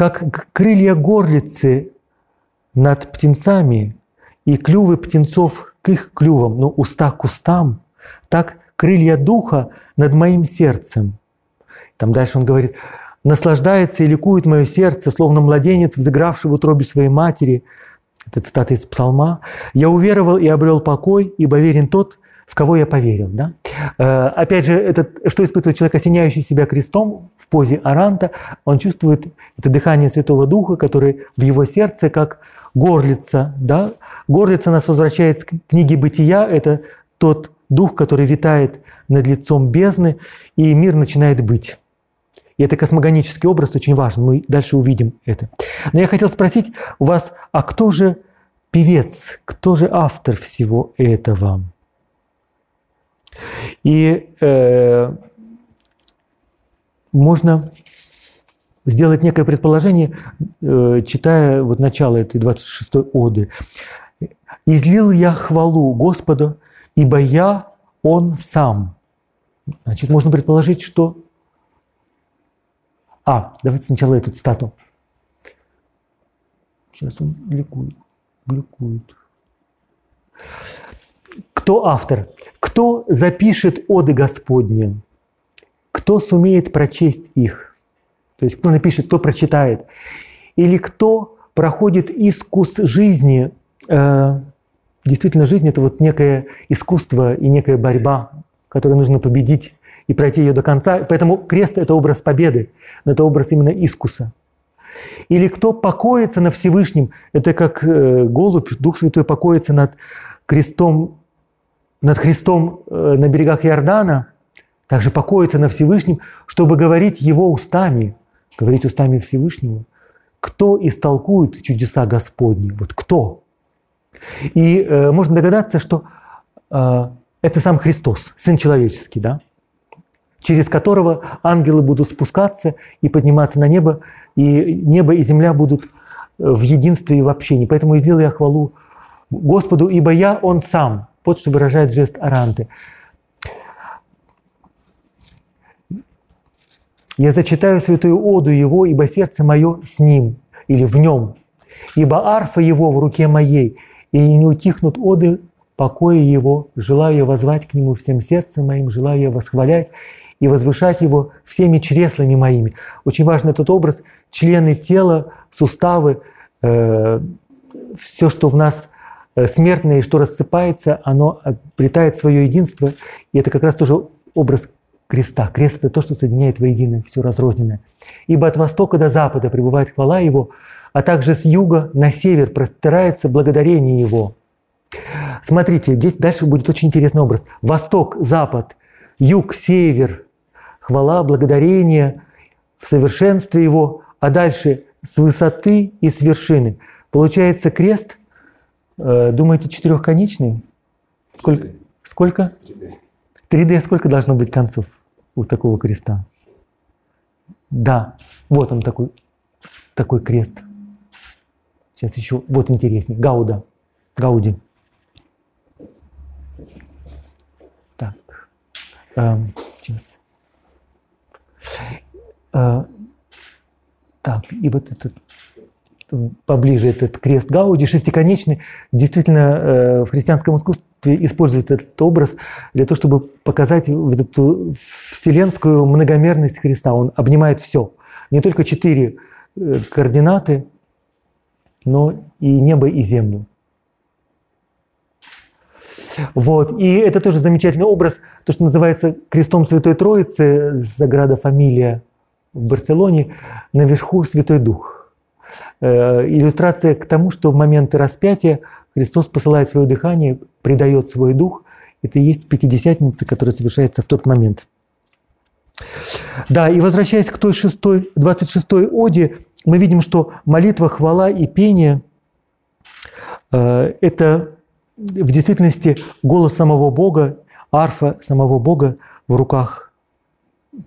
Как крылья горлицы над птенцами и клювы птенцов к их клювам, но уста к устам, так крылья духа над моим сердцем. Там дальше он говорит, наслаждается и ликует мое сердце, словно младенец, взыгравший в утробе своей матери. Это цитата из Псалма. «Я уверовал и обрел покой, ибо верен тот, в кого я поверил». Да? Э, опять же, это, что испытывает человек, осеняющий себя крестом в позе аранта? Он чувствует это дыхание Святого Духа, который в его сердце, как горлица. Да? Горлица нас возвращает к книге «Бытия». Это тот дух, который витает над лицом бездны, и мир начинает быть. И это космогонический образ очень важен. Мы дальше увидим это. Но я хотел спросить у вас, а кто же певец, кто же автор всего этого? И э, можно сделать некое предположение, э, читая вот начало этой 26-й оды. «Излил я хвалу Господа, ибо я Он сам». Значит, можно предположить, что... А, давайте сначала эту цитату. Сейчас он ликует. Ликует. Кто автор? Кто запишет оды Господни? Кто сумеет прочесть их? То есть кто напишет, кто прочитает? Или кто проходит искус жизни? Э, действительно, жизнь – это вот некое искусство и некая борьба, которую нужно победить и пройти ее до конца. Поэтому крест – это образ победы, но это образ именно искуса. Или кто покоится на Всевышнем, это как э, голубь, Дух Святой покоится над крестом над Христом э, на берегах Иордана, также покоится на Всевышнем, чтобы говорить Его устами, говорить устами Всевышнего. Кто истолкует чудеса Господни? Вот кто? И э, можно догадаться, что э, это сам Христос, Сын Человеческий, да? через которого ангелы будут спускаться и подниматься на небо, и небо и земля будут в единстве и в общении. Поэтому и сделал я хвалу Господу, ибо я Он сам – вот что выражает жест Аранты. Я зачитаю святую оду его, ибо сердце мое с ним или в нем. ибо арфа его в руке моей, и не утихнут оды покоя его, желаю я возвать к нему всем сердцем моим, желаю я восхвалять и возвышать его всеми чреслами моими. Очень важен этот образ, члены тела, суставы, э, все, что в нас смертное и что рассыпается, оно обретает свое единство. И это как раз тоже образ креста. Крест – это то, что соединяет воедино все разрозненное. «Ибо от востока до запада пребывает хвала Его, а также с юга на север простирается благодарение Его». Смотрите, здесь дальше будет очень интересный образ. Восток, запад, юг, север, хвала, благодарение в совершенстве Его, а дальше с высоты и с вершины. Получается крест, э, думаете, четырехконечный? Сколько? Сколько? 3D сколько должно быть концов у такого креста? Да, вот он такой, такой крест. Сейчас еще, вот интереснее, Гауда, Гауди. Так, эм, сейчас. Э, так, и вот этот поближе этот крест Гауди, шестиконечный, действительно э, в христианском искусстве используют этот образ для того, чтобы показать вот эту вселенскую многомерность Христа. Он обнимает все. Не только четыре э, координаты, но и небо, и землю. Вот. И это тоже замечательный образ, то, что называется крестом Святой Троицы, Заграда Фамилия в Барселоне, наверху Святой Дух. Э, иллюстрация к тому, что в момент распятия Христос посылает свое дыхание, придает свой дух. Это и есть Пятидесятница, которая совершается в тот момент. Да, и возвращаясь к той 6, 26-й оде, мы видим, что молитва, хвала и пение э, – это в действительности голос самого Бога, арфа самого Бога в руках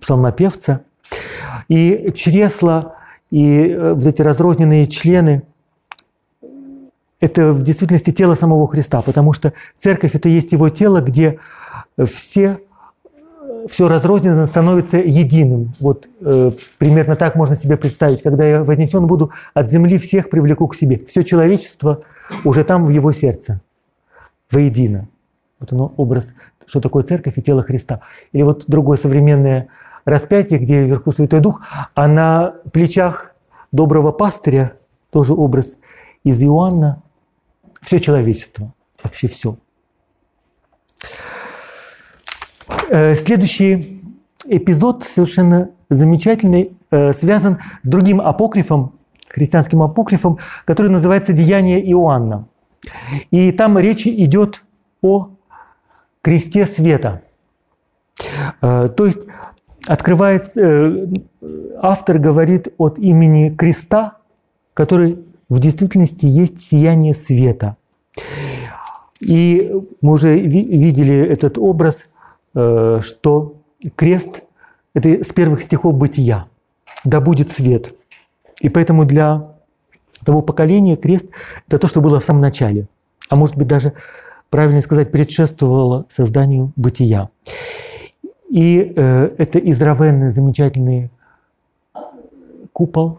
псалмопевца. И чресла, и э, вот эти разрозненные члены – это в действительности тело самого Христа, потому что церковь – это есть его тело, где все, все разрозненно становится единым. Вот э, примерно так можно себе представить. Когда я вознесен буду от земли, всех привлеку к себе. Все человечество уже там в его сердце, воедино. Вот оно образ, что такое церковь и тело Христа. Или вот другое современное распятие, где вверху Святой Дух, а на плечах доброго пастыря тоже образ из Иоанна, все человечество, вообще все. Э, следующий эпизод совершенно замечательный, э, связан с другим апокрифом, христианским апокрифом, который называется «Деяние Иоанна». И там речь идет о кресте света. Э, то есть открывает, автор говорит от имени креста, который в действительности есть сияние света. И мы уже видели этот образ, э, что крест – это с первых стихов бытия. «Да будет свет». И поэтому для того поколения крест – это то, что было в самом начале. А может быть, даже, правильно сказать, предшествовало созданию бытия. И э, это изравенный замечательный купол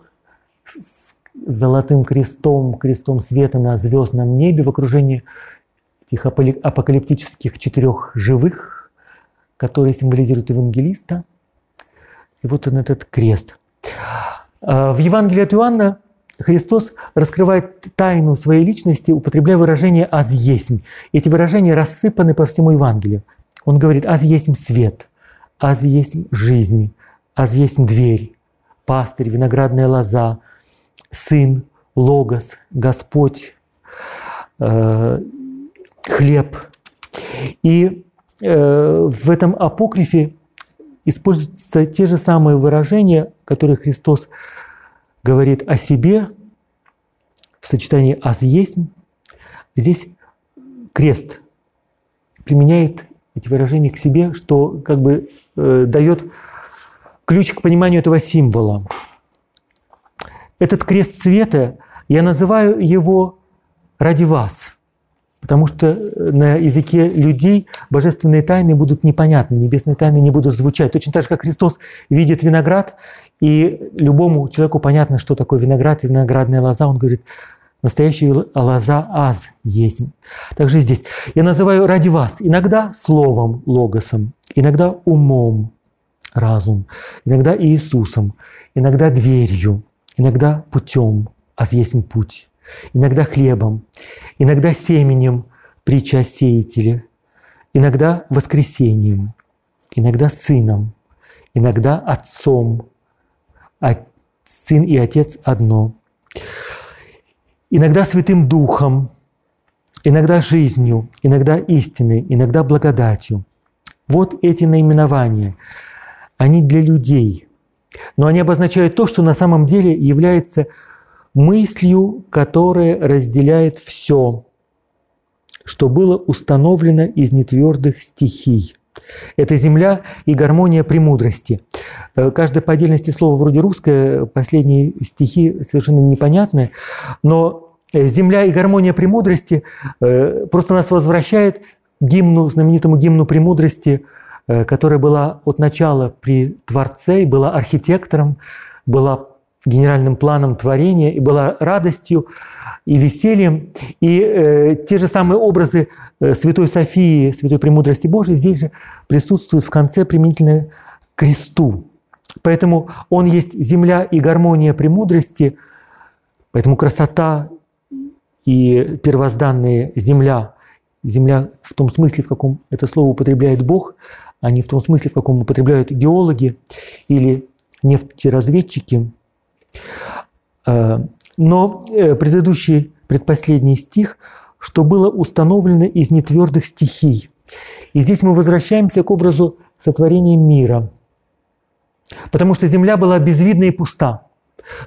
золотым крестом, крестом света на звездном небе в окружении этих апокалиптических четырех живых, которые символизируют евангелиста. И вот он этот крест. А, в Евангелии от Иоанна Христос раскрывает тайну своей личности, употребляя выражение «аз есмь». Эти выражения рассыпаны по всему Евангелию. Он говорит «аз есмь свет», «аз есмь жизнь», «аз есмь дверь», «пастырь», «виноградная лоза», Сын, Логос, Господь, э, хлеб. И э, в этом апокрифе используются те же самые выражения, которые Христос говорит о себе в сочетании «аз есть». Здесь крест применяет эти выражения к себе, что как бы э, дает ключ к пониманию этого символа. Этот крест света, я называю его ради вас, потому что э, на языке людей божественные тайны будут непонятны, небесные тайны не будут звучать. Точно так же, как Христос видит виноград, и любому человеку понятно, что такое виноград и виноградная лоза. Он говорит, настоящий лоза аз есть. Также здесь. Я называю ради вас иногда словом, логосом, иногда умом, разум, иногда Иисусом, иногда дверью, иногда путем, аз есть путь, иногда хлебом, иногда семенем, притча о сеятеле, иногда воскресением, иногда сыном, иногда отцом, а сын и отец одно, иногда святым духом, иногда жизнью, иногда истиной, иногда благодатью. Вот эти наименования, они для людей, но они обозначают то, что на самом деле является мыслью, которая разделяет все, что было установлено из нетвердых стихий. Это земля и гармония премудрости. Э, каждое по отдельности слово вроде русское, последние стихи совершенно непонятные, но э, земля и гармония премудрости э, просто нас возвращает к гимну, знаменитому гимну премудрости, которая была от начала при Творце была архитектором, была генеральным планом творения и была радостью и весельем. И э, те же самые образы э, Святой Софии, Святой Премудрости Божией здесь же присутствуют в конце применительно к кресту. Поэтому он есть земля и гармония премудрости, поэтому красота и первозданная земля, земля в том смысле, в каком это слово употребляет Бог, а не в том смысле, в каком употребляют геологи или нефтеразведчики – но э, предыдущий, предпоследний стих, что было установлено из нетвердых стихий. И здесь мы возвращаемся к образу сотворения мира. Потому что земля была безвидна и пуста.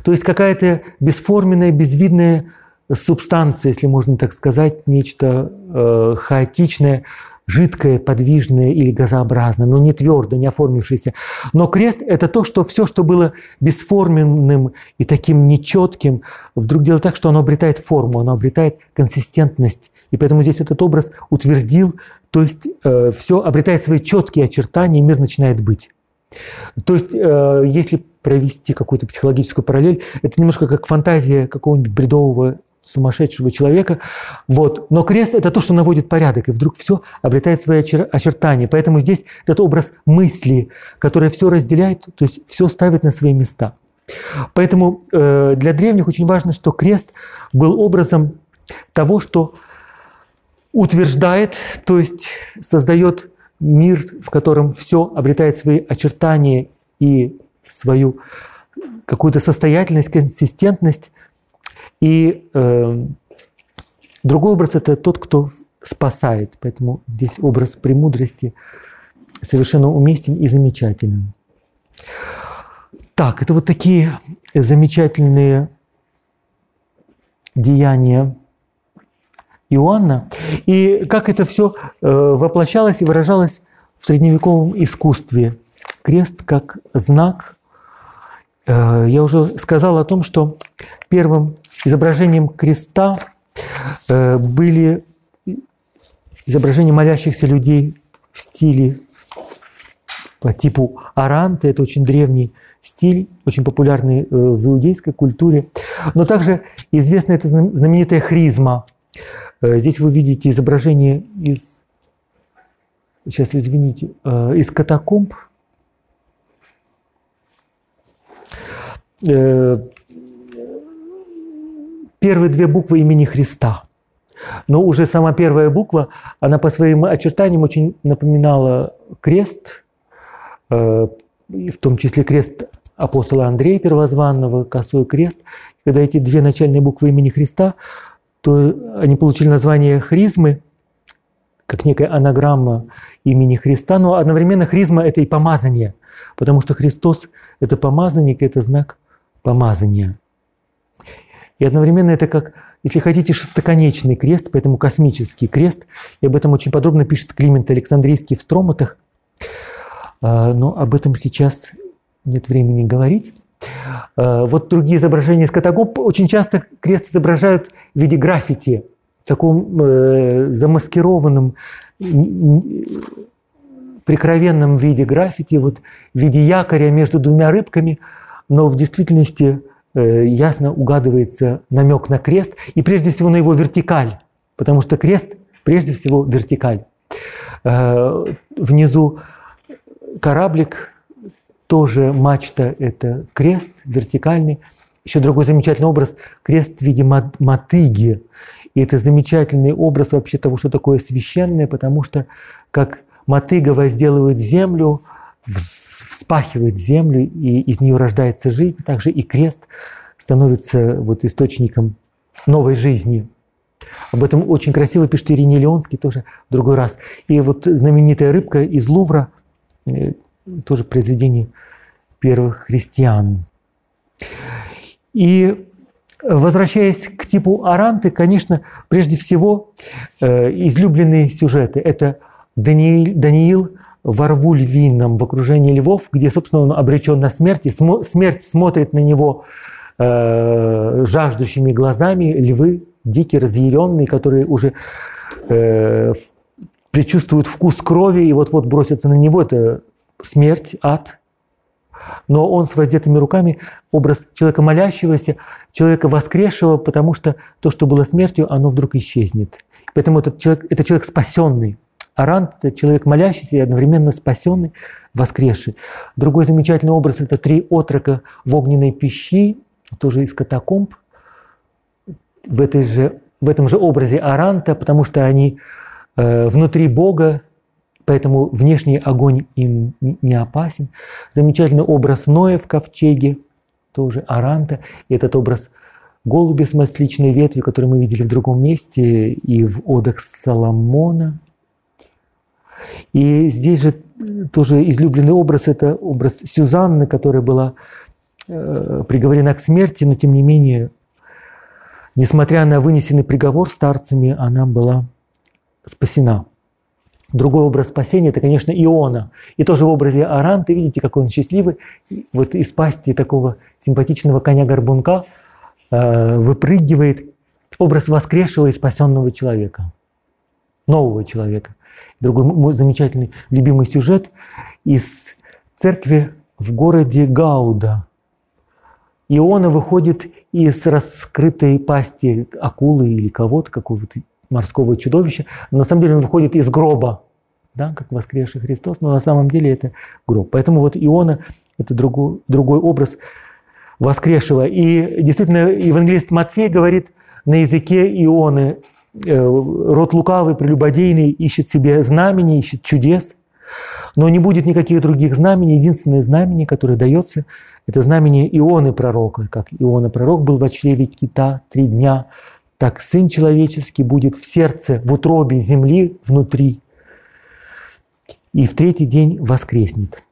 То есть какая-то бесформенная, безвидная субстанция, если можно так сказать, нечто э, хаотичное, жидкое, подвижное или газообразное, но не твердое, не оформившееся. Но крест – это то, что все, что было бесформенным и таким нечетким, вдруг делает так, что оно обретает форму, оно обретает консистентность. И поэтому здесь этот образ утвердил, то есть э, все обретает свои четкие очертания, и мир начинает быть. То есть, э, если провести какую-то психологическую параллель, это немножко как фантазия какого-нибудь бредового сумасшедшего человека. Вот. Но крест – это то, что наводит порядок, и вдруг все обретает свои очертания. Поэтому здесь этот образ мысли, которая все разделяет, то есть все ставит на свои места. Поэтому э, для древних очень важно, что крест был образом того, что утверждает, то есть создает мир, в котором все обретает свои очертания и свою какую-то состоятельность, консистентность, и э, другой образ – это тот, кто спасает. Поэтому здесь образ премудрости совершенно уместен и замечателен. Так, это вот такие замечательные деяния Иоанна. И как это все э, воплощалось и выражалось в средневековом искусстве. Крест как знак. Э, я уже сказал о том, что первым изображением креста э, были изображения молящихся людей в стиле по типу аранты. Это очень древний стиль, очень популярный э, в иудейской культуре. Но также известна эта знаменитая хризма. Э, здесь вы видите изображение из, сейчас извините, из катакомб первые две буквы имени Христа. Но уже сама первая буква, она по своим очертаниям очень напоминала крест, э, в том числе крест апостола Андрея Первозванного, косой крест. Когда эти две начальные буквы имени Христа, то они получили название хризмы, как некая анаграмма имени Христа, но одновременно хризма – это и помазание, потому что Христос – это помазанник, это знак помазания. И одновременно это как, если хотите, шестоконечный крест, поэтому космический крест. И об этом очень подробно пишет Климент Александрийский в Стромотах. А, но об этом сейчас нет времени говорить. А, вот другие изображения из катакомб. Очень часто крест изображают в виде граффити, в таком э, замаскированном, прикровенном виде граффити, вот в виде якоря между двумя рыбками. Но в действительности ясно угадывается намек на крест, и прежде всего на его вертикаль, потому что крест прежде всего вертикаль. Э, внизу кораблик, тоже мачта – это крест вертикальный. Еще другой замечательный образ – крест в виде мотыги. И это замечательный образ вообще того, что такое священное, потому что как мотыга возделывает землю, вспахивает землю, и из нее рождается жизнь, также и крест становится вот источником новой жизни. Об этом очень красиво пишет Ирина Леонский тоже в другой раз. И вот знаменитая рыбка из Лувра, э, тоже произведение первых христиан. И возвращаясь к типу Аранты, конечно, прежде всего э, излюбленные сюжеты – это Даниил, Даниил во рву львином в окружении львов, где, собственно, он обречен на смерть, и смо, смерть смотрит на него э, жаждущими глазами, львы дикие, разъяренные, которые уже э, предчувствуют вкус крови и вот-вот бросятся на него. Это смерть, ад. Но он с воздетыми руками образ человека молящегося, человека воскресшего, потому что то, что было смертью, оно вдруг исчезнет. Поэтому этот человек, это человек спасенный. Арант – это человек молящийся и одновременно спасенный, воскресший. Другой замечательный образ – это три отрока в огненной пищи, тоже из катакомб – в, этой же, в этом же образе Аранта, потому что они э, внутри Бога, поэтому внешний огонь им не опасен. Замечательный образ Ноя в ковчеге, тоже Аранта. И этот образ голуби с масличной ветвью, который мы видели в другом месте, и в одах Соломона. И здесь же тоже излюбленный образ – это образ Сюзанны, которая была э, приговорена к смерти, но тем не менее Несмотря на вынесенный приговор старцами, она была спасена. Другой образ спасения – это, конечно, Иона. И тоже в образе Аранты, видите, какой он счастливый. Вот из пасти такого симпатичного коня-горбунка э, выпрыгивает образ воскресшего и спасенного человека, нового человека. Другой мой замечательный любимый сюжет из церкви в городе Гауда. Иона выходит из раскрытой пасти акулы или кого-то, какого-то морского чудовища. На самом деле он выходит из гроба, да, как воскресший Христос, но на самом деле это гроб. Поэтому вот Иона – это другой, другой образ воскресшего. И действительно, евангелист Матфей говорит на языке Ионы, род лукавый, прелюбодейный ищет себе знамени, ищет чудес, но не будет никаких других знамений. Единственное знамение, которое дается, это знамение Ионы пророка. Как Иона пророк был в чреве кита три дня, так Сын Человеческий будет в сердце, в утробе земли внутри. И в третий день воскреснет.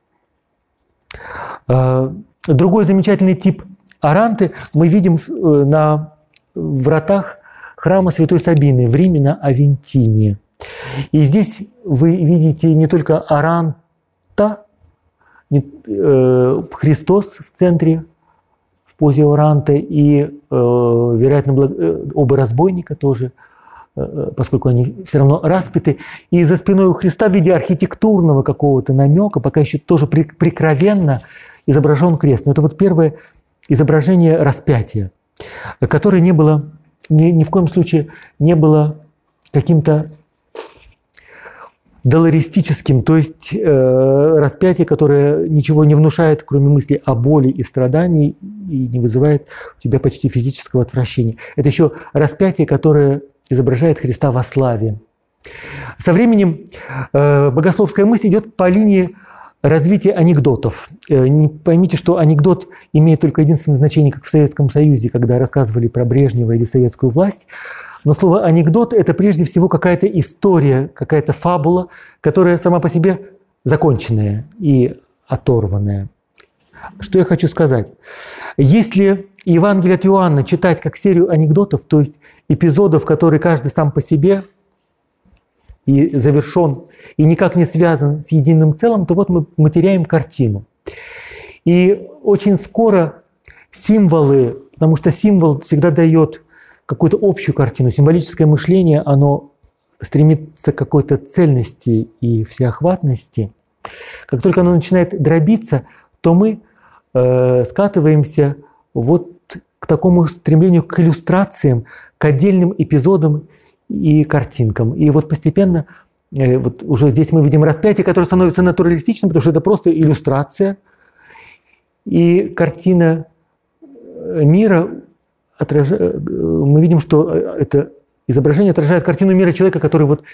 А, другой замечательный тип аранты мы видим э, на вратах храма Святой Сабины в Риме на Авентине – и здесь вы видите не только Аранта, не, э, Христос в центре, в позе Оранта, и, э, вероятно, э, оба разбойника тоже, поскольку они все равно распяты. И за спиной у Христа в виде архитектурного какого-то намека, пока еще тоже прикровенно изображен крест. Но это вот первое изображение распятия, которое не было, ни, ни в коем случае не было каким-то доларистическим, то есть э, распятие, которое ничего не внушает, кроме мысли о боли и страдании, и не вызывает у тебя почти физического отвращения. Это еще распятие, которое изображает Христа во славе. Со временем э, богословская мысль идет по линии развития анекдотов. Э, не поймите, что анекдот имеет только единственное значение, как в Советском Союзе, когда рассказывали про Брежнева или советскую власть, но слово анекдот – это прежде всего какая-то история, какая-то фабула, которая сама по себе законченная и оторванная. Что я хочу сказать? Если Евангелие от Иоанна читать как серию анекдотов, то есть эпизодов, которые каждый сам по себе и завершен, и никак не связан с единым целым, то вот мы, мы теряем картину. И очень скоро символы, потому что символ всегда дает какую-то общую картину. Символическое мышление, оно стремится к какой-то цельности и всеохватности. Как только оно начинает дробиться, то мы э, скатываемся вот к такому стремлению к иллюстрациям, к отдельным эпизодам и картинкам. И вот постепенно, э, вот уже здесь мы видим распятие, которое становится натуралистичным, потому что это просто иллюстрация. И картина э, мира отражает, э, мы видим, что это изображение отражает картину мира человека, который вот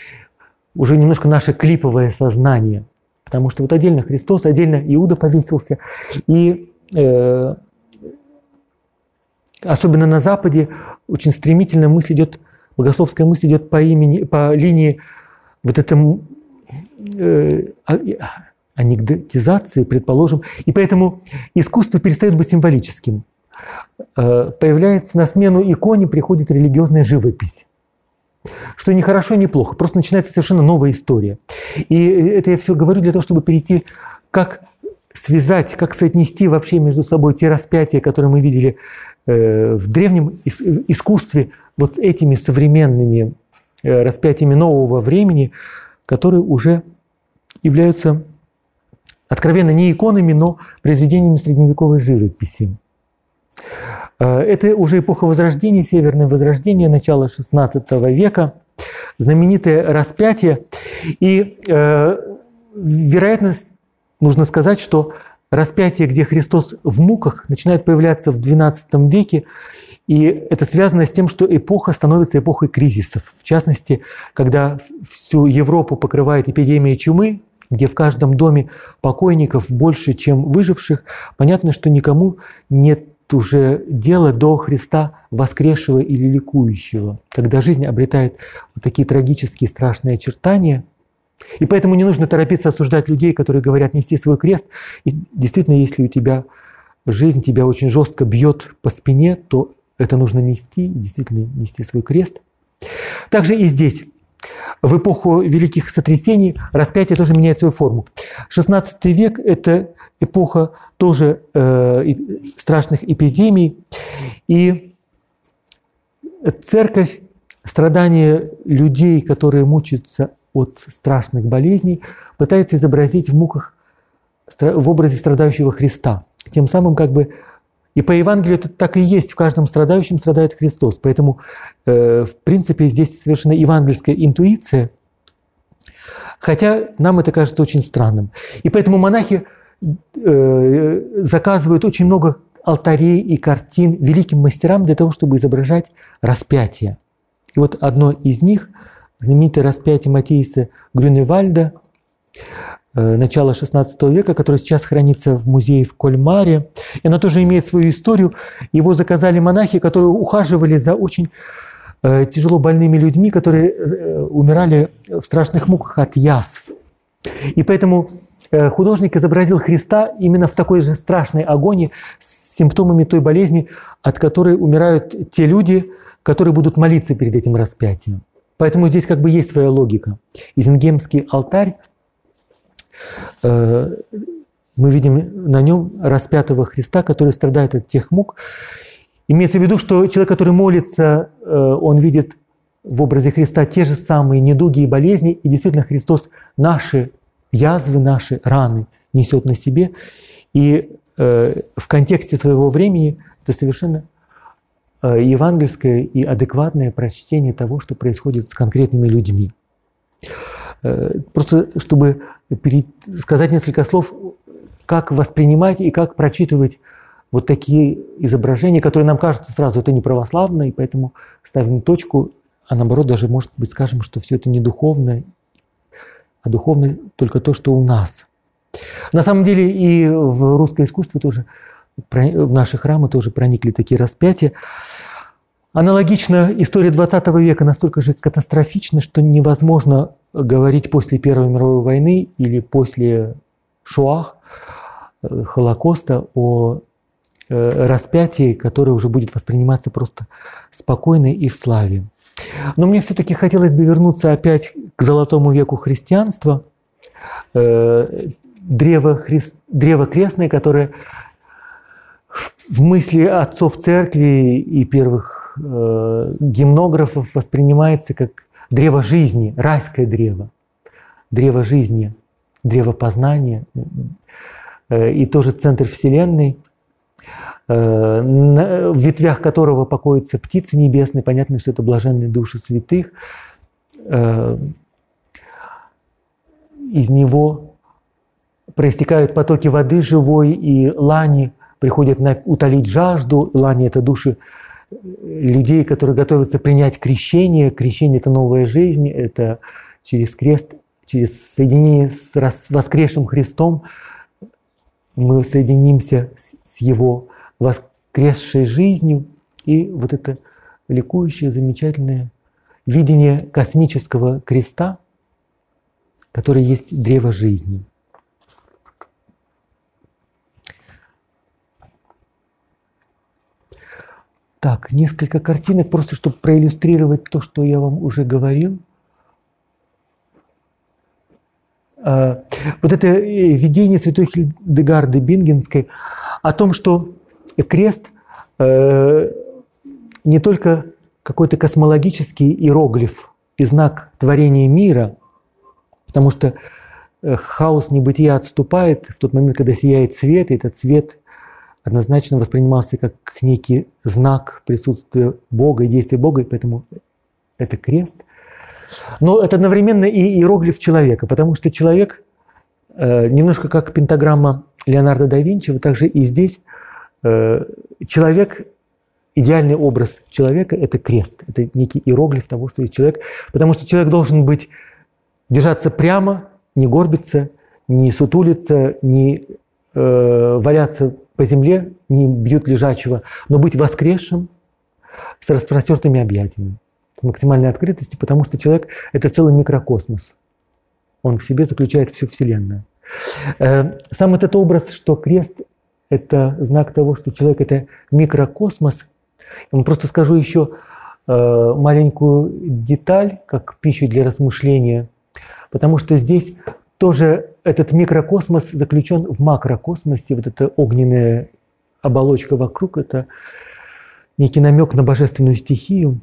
уже немножко наше клиповое сознание. Потому что вот отдельно Христос, отдельно Иуда повесился. И э, особенно на Западе очень стремительно мысль идет, богословская мысль идет по, имени, по линии вот этой э, а, анекдотизации, предположим. И поэтому искусство перестает быть символическим. Э, появляется на смену иконе, приходит религиозная живопись что не хорошо, не плохо. Просто начинается совершенно новая история. И это я все говорю для того, чтобы перейти, как связать, как соотнести вообще между собой те распятия, которые мы видели э, в древнем искусстве, вот этими современными э, распятиями нового времени, которые уже являются откровенно не иконами, но произведениями средневековой живописи. Э, это уже эпоха Возрождения, Северное Возрождение, начало XVI века, знаменитое распятие. И, э, вероятно, нужно сказать, что распятие, где Христос в муках, начинает появляться в XII веке, и это связано с тем, что эпоха становится эпохой кризисов. В частности, когда всю Европу покрывает эпидемия чумы, где в каждом доме покойников больше, чем выживших, понятно, что никому нет уже дело до Христа воскресшего или ликующего, когда жизнь обретает вот такие трагические страшные очертания. И поэтому не нужно торопиться осуждать людей, которые говорят нести свой крест. И действительно, если у тебя жизнь тебя очень жестко бьет по спине, то это нужно нести, действительно нести свой крест. Также и здесь в эпоху великих сотрясений распятие тоже меняет свою форму. XVI век – это эпоха тоже э, страшных эпидемий. И церковь, страдания людей, которые мучаются от страшных болезней, пытается изобразить в муках в образе страдающего Христа. Тем самым как бы и по Евангелию это так и есть. В каждом страдающем страдает Христос. Поэтому, э, в принципе, здесь совершенно евангельская интуиция. Хотя нам это кажется очень странным. И поэтому монахи э, заказывают очень много алтарей и картин великим мастерам для того, чтобы изображать распятие. И вот одно из них, знаменитое распятие Матейса Грюневальда, начала XVI века, который сейчас хранится в музее в Кольмаре. И она тоже имеет свою историю. Его заказали монахи, которые ухаживали за очень э, тяжело больными людьми, которые э, умирали в страшных муках от язв. И поэтому художник изобразил Христа именно в такой же страшной агонии с симптомами той болезни, от которой умирают те люди, которые будут молиться перед этим распятием. Поэтому здесь как бы есть своя логика. Изенгемский алтарь Э, мы видим на нем распятого Христа, который страдает от тех мук. Имеется в виду, что человек, который молится, э, он видит в образе Христа те же самые недуги и болезни, и действительно Христос наши язвы, наши раны несет на себе. И э, в контексте своего времени это совершенно евангельское и адекватное прочтение того, что происходит с конкретными людьми. Э, просто чтобы сказать несколько слов, как воспринимать и как прочитывать вот такие изображения, которые нам кажутся сразу, это не православно, и поэтому ставим точку, а наоборот даже, может быть, скажем, что все это не духовно, а духовно только то, что у нас. На самом деле и в русское искусство тоже, в наши храмы тоже проникли такие распятия. Аналогично история 20 века настолько же катастрофична, что невозможно говорить после Первой мировой войны или после Шуах, э, Холокоста о э, распятии, которое уже будет восприниматься просто спокойно и в славе. Но мне все-таки хотелось бы вернуться опять к золотому веку христианства, э, древо, христ, древо крестное, которое в мысли отцов церкви и первых гимнографов воспринимается как древо жизни, райское древо, древо жизни, древо познания, э, и тоже центр Вселенной. Э, в ветвях которого покоятся птицы небесные. Понятно, что это блаженные души святых. Из него проистекают потоки воды живой, и лани приходят на, утолить жажду. Лани – это души людей, которые готовятся принять крещение. Крещение – это новая жизнь, это через крест, через соединение с воскресшим Христом мы соединимся с Его воскресшей жизнью. И вот это ликующее, замечательное видение космического креста, который есть древо жизни – Так, несколько картинок, просто чтобы проиллюстрировать то, что я вам уже говорил. А, вот это э, видение святой Хильдегарды Бингенской о том, что крест э, не только какой-то космологический иероглиф и знак творения мира, потому что э, хаос небытия отступает в тот момент, когда сияет свет, и этот свет однозначно воспринимался как некий знак присутствия Бога и действия Бога, и поэтому это крест. Но это одновременно и иероглиф человека, потому что человек э, немножко как пентаграмма Леонардо да Винчи, вот также и здесь э, человек, идеальный образ человека – это крест, это некий иероглиф того, что есть человек, потому что человек должен быть, держаться прямо, не горбиться, не сутулиться, не э, валяться по земле, не бьют лежачего, но быть воскресшим с распростертыми объятиями, с максимальной открытостью, потому что человек – это целый микрокосмос. Он в себе заключает всю Вселенную. Э, сам этот образ, что крест – это знак того, что человек – это микрокосмос. Я просто скажу еще э, маленькую деталь, как пищу для размышления, потому что здесь тоже этот микрокосмос заключен в макрокосмосе. Вот эта огненная оболочка вокруг – это некий намек на божественную стихию.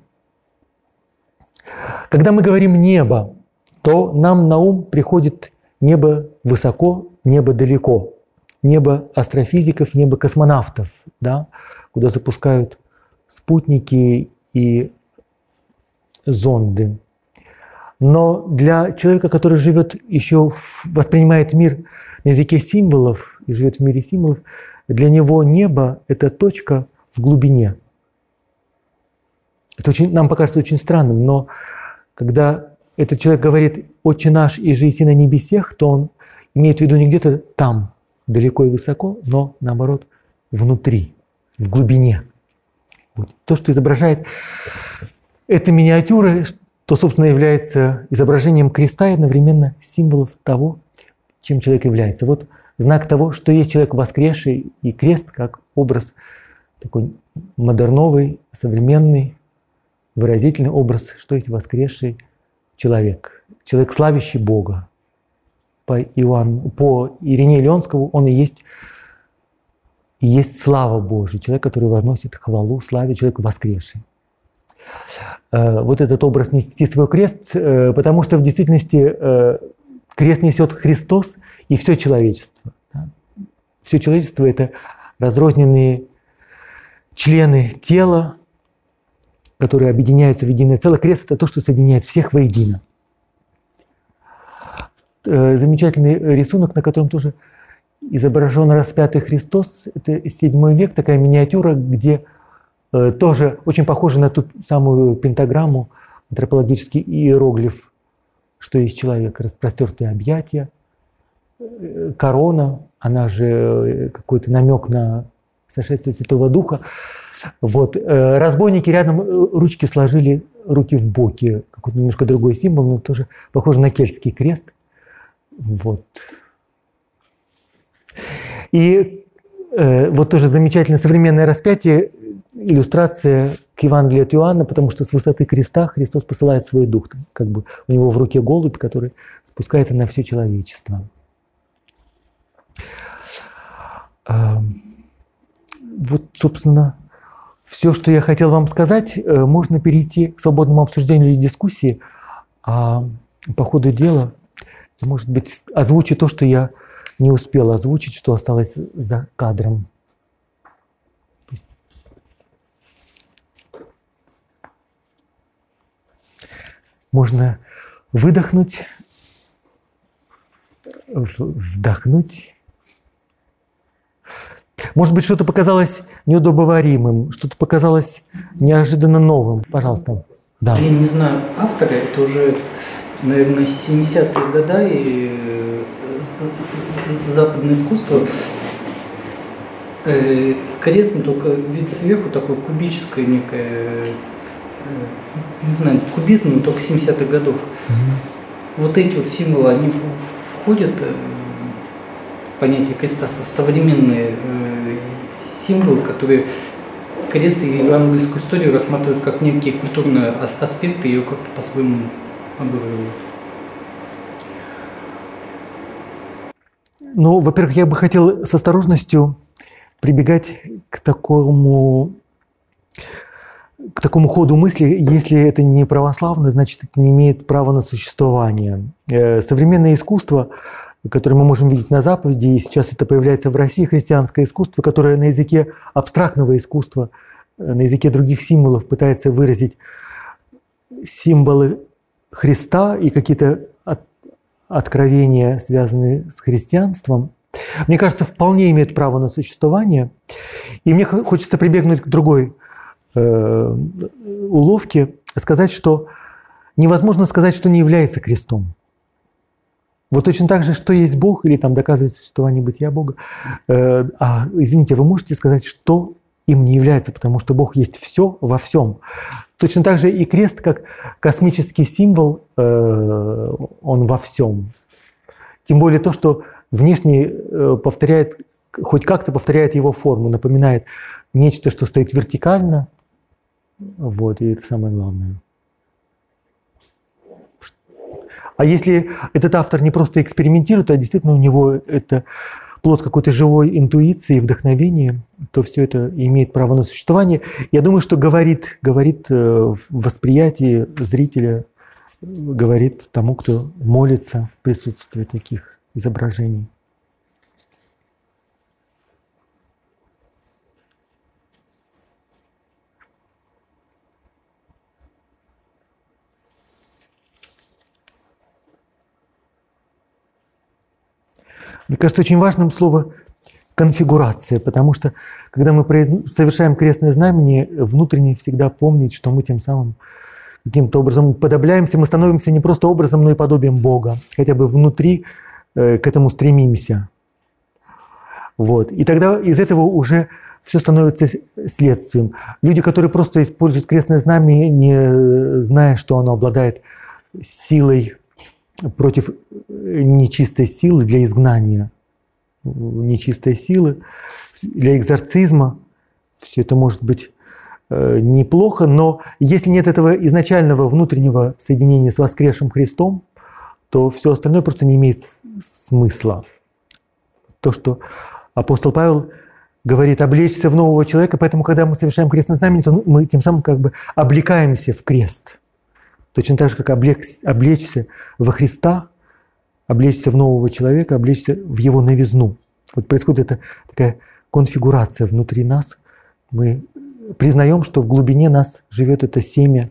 Когда мы говорим «небо», то нам на ум приходит небо высоко, небо далеко, небо астрофизиков, небо космонавтов, да, куда запускают спутники и зонды. Но для человека, который живет еще, воспринимает мир на языке символов и живет в мире символов, для него небо – это точка в глубине. Это очень, нам покажется очень странным, но когда этот человек говорит «Отче наш и жизнь на небесех», то он имеет в виду не где-то там, далеко и высоко, но наоборот внутри, в глубине. Вот. То, что изображает эта миниатюра, то, собственно, является изображением креста и одновременно символов того, чем человек является. Вот знак того, что есть человек воскресший, и крест как образ такой модерновый, современный, выразительный образ, что есть воскресший человек. Человек, славящий Бога. По, Иоанну, по Ирине Леонскому он и есть, есть слава Божия, человек, который возносит хвалу, славе, человек воскресший. Э, вот этот образ нести свой крест, э, потому что в действительности э, крест несет Христос и все человечество. Все человечество – это разрозненные члены тела, которые объединяются в единое целое. Крест – это то, что соединяет всех воедино. Замечательный рисунок, на котором тоже изображен распятый Христос. Это седьмой век, такая миниатюра, где тоже очень похоже на ту самую пентаграмму, антропологический иероглиф, что есть человек, распростертые объятия, э, корона, она же э, какой-то намек на сошествие Святого Духа. Вот. Разбойники рядом ручки сложили, руки в боки, какой-то немножко другой символ, но тоже похоже на кельтский крест. Вот. И э, вот тоже замечательное современное распятие иллюстрация к Евангелию от Иоанна, потому что с высоты креста Христос посылает свой дух. Как бы у него в руке голубь, который спускается на все человечество. Вот, собственно, все, что я хотел вам сказать, э, можно перейти к свободному обсуждению или дискуссии. А по ходу дела, может быть, озвучу то, что я не успел озвучить, что осталось за кадром. Можно выдохнуть, вдохнуть. Может быть, что-то показалось неудобоваримым, что-то показалось неожиданно новым. Пожалуйста. Да. Я не знаю автора, это уже, наверное, 70-е годы и э, западное искусство. Э, крест, только вид сверху такой кубическое некое, не знаю, кубизм, но только 70-х годов. Угу. Вот эти вот символы, они входят в понятие креста, современные символы, которые крест и евангельскую историю рассматривают как некие культурные аспекты, ее как-то по-своему обыгрывают. Ну, во-первых, я бы хотел с осторожностью прибегать к такому к такому ходу мысли, если это не православно, значит, это не имеет права на существование. Э, современное искусство, которое мы можем видеть на Западе, и сейчас это появляется в России, христианское искусство, которое на языке абстрактного искусства, э, на языке других символов пытается выразить символы Христа и какие-то откровения, связанные с христианством, мне кажется, вполне имеет право на существование. И мне хочется прибегнуть к другой э, уловке, сказать, что невозможно сказать, что не является крестом. Вот точно так же, что есть Бог, или там доказывает существование бытия Бога. Э, а, извините, вы можете сказать, что им не является, потому что Бог есть все во всем. Точно так же и крест, как космический символ, э, он во всем. Тем более то, что внешне повторяет, хоть как-то повторяет его форму, напоминает нечто, что стоит вертикально. Вот, и это самое главное. А если этот автор не просто экспериментирует, а действительно у него это плод какой-то живой интуиции, вдохновения, то все это имеет право на существование. Я думаю, что говорит, говорит э, в восприятии зрителя, говорит тому, кто молится в присутствии таких изображений. Мне кажется, очень важным слово конфигурация, потому что когда мы совершаем крестное знамение, внутренне всегда помнить, что мы тем самым каким-то образом подобляемся, мы становимся не просто образом, но и подобием Бога, хотя бы внутри э, к этому стремимся. Вот. И тогда из этого уже все становится следствием. Люди, которые просто используют крестное знамя, не зная, что оно обладает силой против нечистой силы для изгнания нечистой силы, для экзорцизма. Все это может быть э, неплохо, но если нет этого изначального внутреннего соединения с воскресшим Христом, то все остальное просто не имеет смысла. То, что апостол Павел говорит, облечься в нового человека, поэтому, когда мы совершаем крестное знамение, то мы тем самым как бы облекаемся в крест. Точно так же, как облечься, во Христа, облечься в нового человека, облечься в его новизну. Вот происходит эта такая конфигурация внутри нас. Мы признаем, что в глубине нас живет это семя э,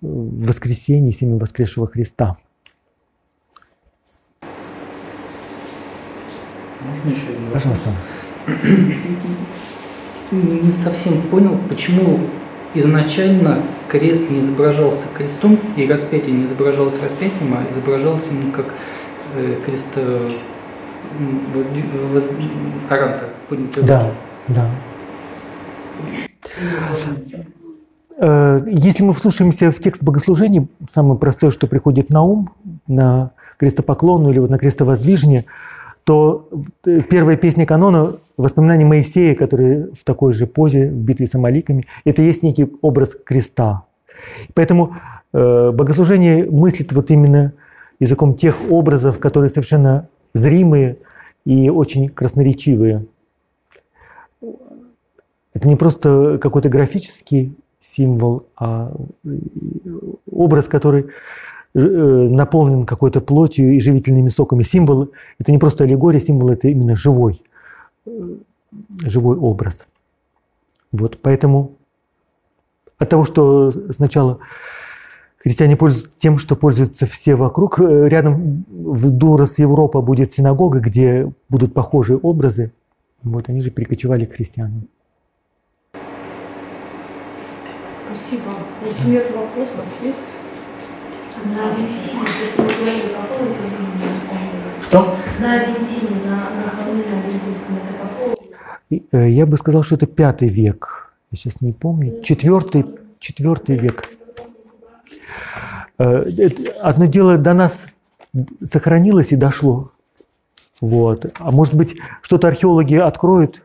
воскресения, семя воскресшего Христа. Можно еще Пожалуйста. Не совсем понял, почему изначально крест не изображался крестом, и распятие не изображалось распятием, а изображалось именно как э, крест воз, воз, Да, да. Э, если мы вслушаемся в текст богослужения, самое простое, что приходит на ум, на крестопоклону или вот на крестовоздвижение, то первая песня канона воспоминания Моисея, который в такой же позе в битве с Амаликами, это есть некий образ креста. Поэтому э, богослужение мыслит вот именно языком тех образов, которые совершенно зримые и очень красноречивые. Это не просто какой-то графический символ, а образ, который наполнен какой-то плотью и живительными соками. Символ – это не просто аллегория, символ – это именно живой живой образ. Вот, поэтому от того, что сначала Христиане пользуются тем, что пользуются все вокруг. Э, рядом в Дурас Европа будет синагога, где будут похожие образы. Вот они же перекочевали к христианам. Спасибо. Если нет вопросов, есть? На что вы говорили, какого это Что? На Авентине, на, на холме на Авентинском, это? Э, я бы сказал, что это пятый век. Я сейчас не помню. Четвертый, четвертый век. Э, одно дело до нас сохранилось и дошло. Вот. А может быть, что-то археологи откроют,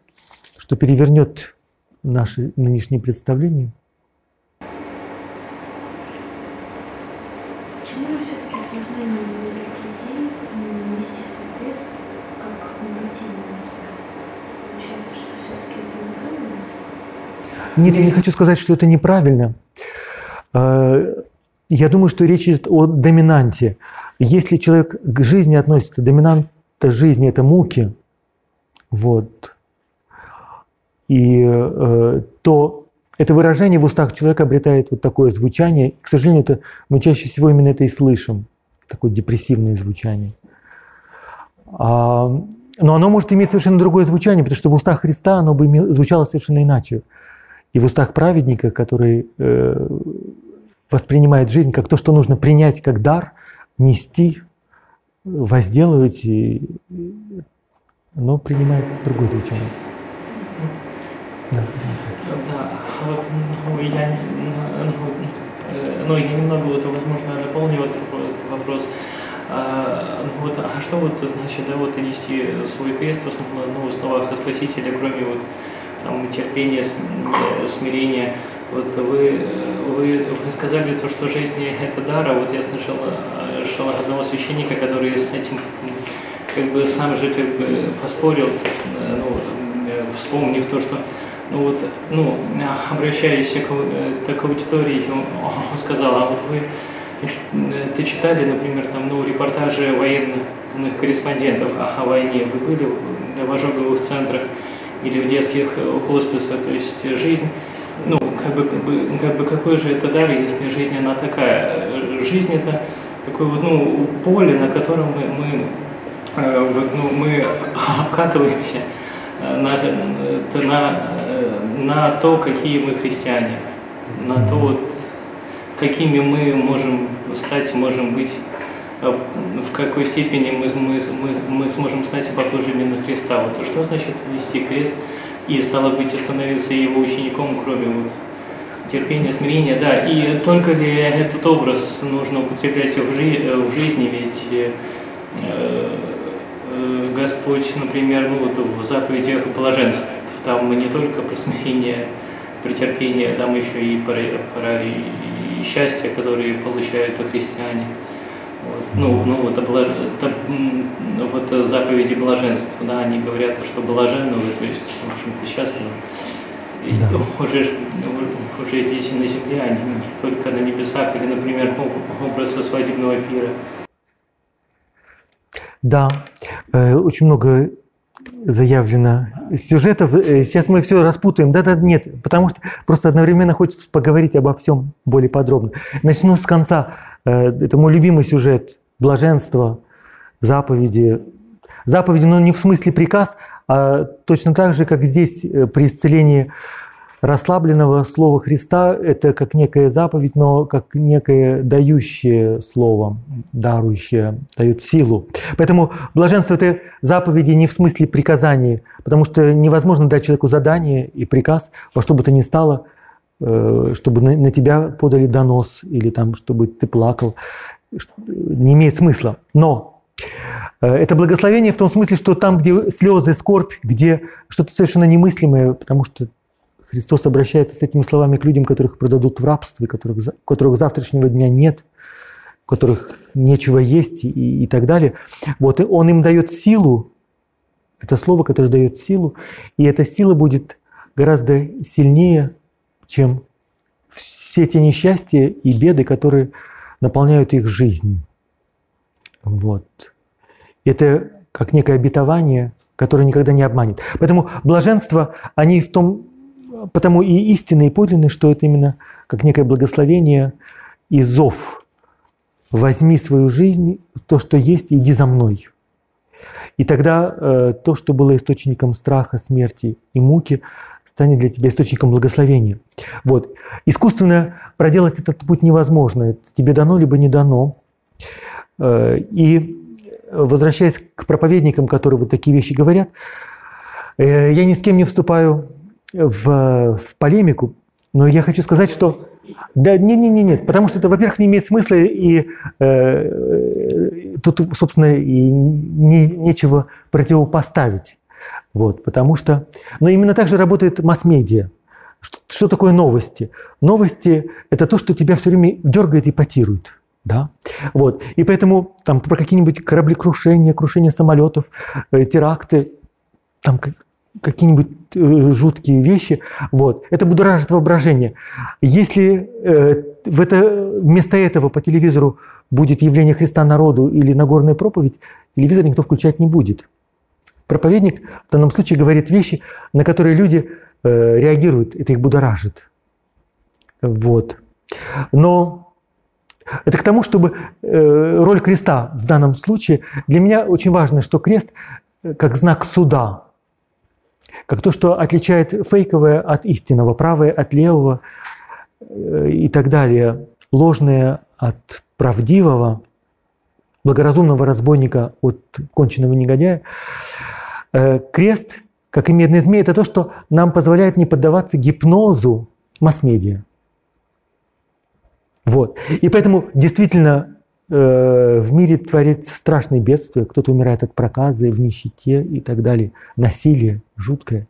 что перевернет наши нынешние представления? Почему же все-таки в сознании многих людей нести свой крест как негативный аспект? Получается, что все-таки это неправильно? Нет, я не хочу сказать, что это неправильно. Э, я думаю, что речь идет о доминанте. Если человек к жизни относится, доминанта жизни – это муки, вот, и э, то это выражение в устах человека обретает вот такое звучание. К сожалению, это, мы чаще всего именно это и слышим, такое депрессивное звучание. А, но оно может иметь совершенно другое звучание, потому что в устах Христа оно бы звучало совершенно иначе. И в устах праведника, который э, воспринимает жизнь как то, что нужно принять как дар, нести, возделывать, и, но принимает другое звучание. Да. Да, вот ну, я, ну, э, ну, я немного, вот, возможно, дополню вот этот вопрос. А, ну, вот, а что вот значит, да, вот нести свой крест в основном, ну, в словах о Спасителе, кроме вот там терпения, см- э, смирения, вот вы, вы, вы сказали то, что жизнь это дар, а вот я слышал, э, слышал одного священника, который с этим как бы сам же как бы поспорил, то, что, э, ну, э, вспомнив то, что ну вот, ну, обращаясь к, э, к аудитории, он, сказал, а вот вы, э, ты читали, например, там, ну, репортажи военных ну, корреспондентов о, о войне, вы были в ожоговых центрах или в детских э, хосписах, то есть жизнь, ну, как бы, как бы, как бы какой же это дар, если жизнь она такая? Э, Жизнь это такое вот, ну, поле, на котором мы, мы, э, ну, мы обкатываемся э, на, э, на, э, на то, какие мы христиане, на то, вот, какими мы можем стать, можем быть, э, в какой степени мы, мы, мы, мы сможем стать похожими на Христа. Вот что значит нести крест и, стало быть, становиться его учеником, кроме вот терпения, смирения, да. И только ли этот образ нужно употреблять в, жи- в жизни, ведь э, э, Господь, например, ну вот в заповедях блаженств, там не только про смирение, про терпение, там еще и про, про и счастье, которые получают христиане. Ну, ну вот, обла- это, вот заповеди блаженств, да, они говорят, что блаженны вы, то есть, в общем-то, счастливы. И Да. уже, уже здесь и на земле, а не только на небесах, или, например, об- образ свадебного пира. Да, э, очень много заявлено сюжетов. Э, Сейчас мы все распутаем. Да-да, нет, потому что просто одновременно хочется поговорить обо всем более подробно. Начну с конца. Э, Это мой любимый сюжет. Блаженство, заповеди. Заповеди, но не в смысле приказ, а точно так же, как здесь э, при исцелении расслабленного слова Христа это как некая заповедь, но как некое дающее слово, дарующее, дает силу. Поэтому блаженство – это заповеди не в смысле приказаний, потому что невозможно дать человеку задание и приказ во что бы то ни стало, э, чтобы на тебя подали донос или там, чтобы ты плакал. Не имеет смысла. Но э, это благословение в том смысле, что там, где слезы, скорбь, где что-то совершенно немыслимое, потому что Христос обращается с этими словами к людям, которых продадут в рабство, и которых, которых завтрашнего дня нет, которых нечего есть и, и так далее. Вот, и Он им дает силу, это слово, которое дает силу, и эта сила будет гораздо сильнее, чем все те несчастья и беды, которые наполняют их жизнь. Вот. Это как некое обетование, которое никогда не обманет. Поэтому блаженство, они в том, потому и истинные, и подлинные, что это именно как некое благословение и зов. Возьми свою жизнь, то, что есть, иди за мной. И тогда э, то, что было источником страха, смерти и муки, станет для тебя источником благословения. Вот. Искусственно проделать этот путь невозможно. Это тебе дано, либо не дано. Э, и возвращаясь к проповедникам, которые вот такие вещи говорят, э, я ни с кем не вступаю в, в полемику, но я хочу сказать, что да, нет, нет, нет, нет, потому что это, во-первых, не имеет смысла, и э, тут, собственно, и не, нечего противопоставить. Вот, потому что, но именно так же работает масс-медиа. Что, что такое новости? Новости – это то, что тебя все время дергает и потирует. Да? Вот. И поэтому там про какие-нибудь кораблекрушения, крушение самолетов, э, теракты, там какие-нибудь э, жуткие вещи, вот, это будоражит воображение. Если э, в это, вместо этого по телевизору будет явление Христа народу или Нагорная проповедь, телевизор никто включать не будет. Проповедник в данном случае говорит вещи, на которые люди э, реагируют, это их будоражит. Вот. Но это к тому, чтобы э, роль креста в данном случае, для меня очень важно, что крест э, как знак суда, как то, что отличает фейковое от истинного, правое от левого э, и так далее, ложное от правдивого, благоразумного разбойника от конченного негодяя. Э, крест, как и медный змей, это то, что нам позволяет не поддаваться гипнозу масс-медиа. Вот. И поэтому действительно в мире творится страшные бедствия, кто-то умирает от проказы, в нищете и так далее, насилие жуткое.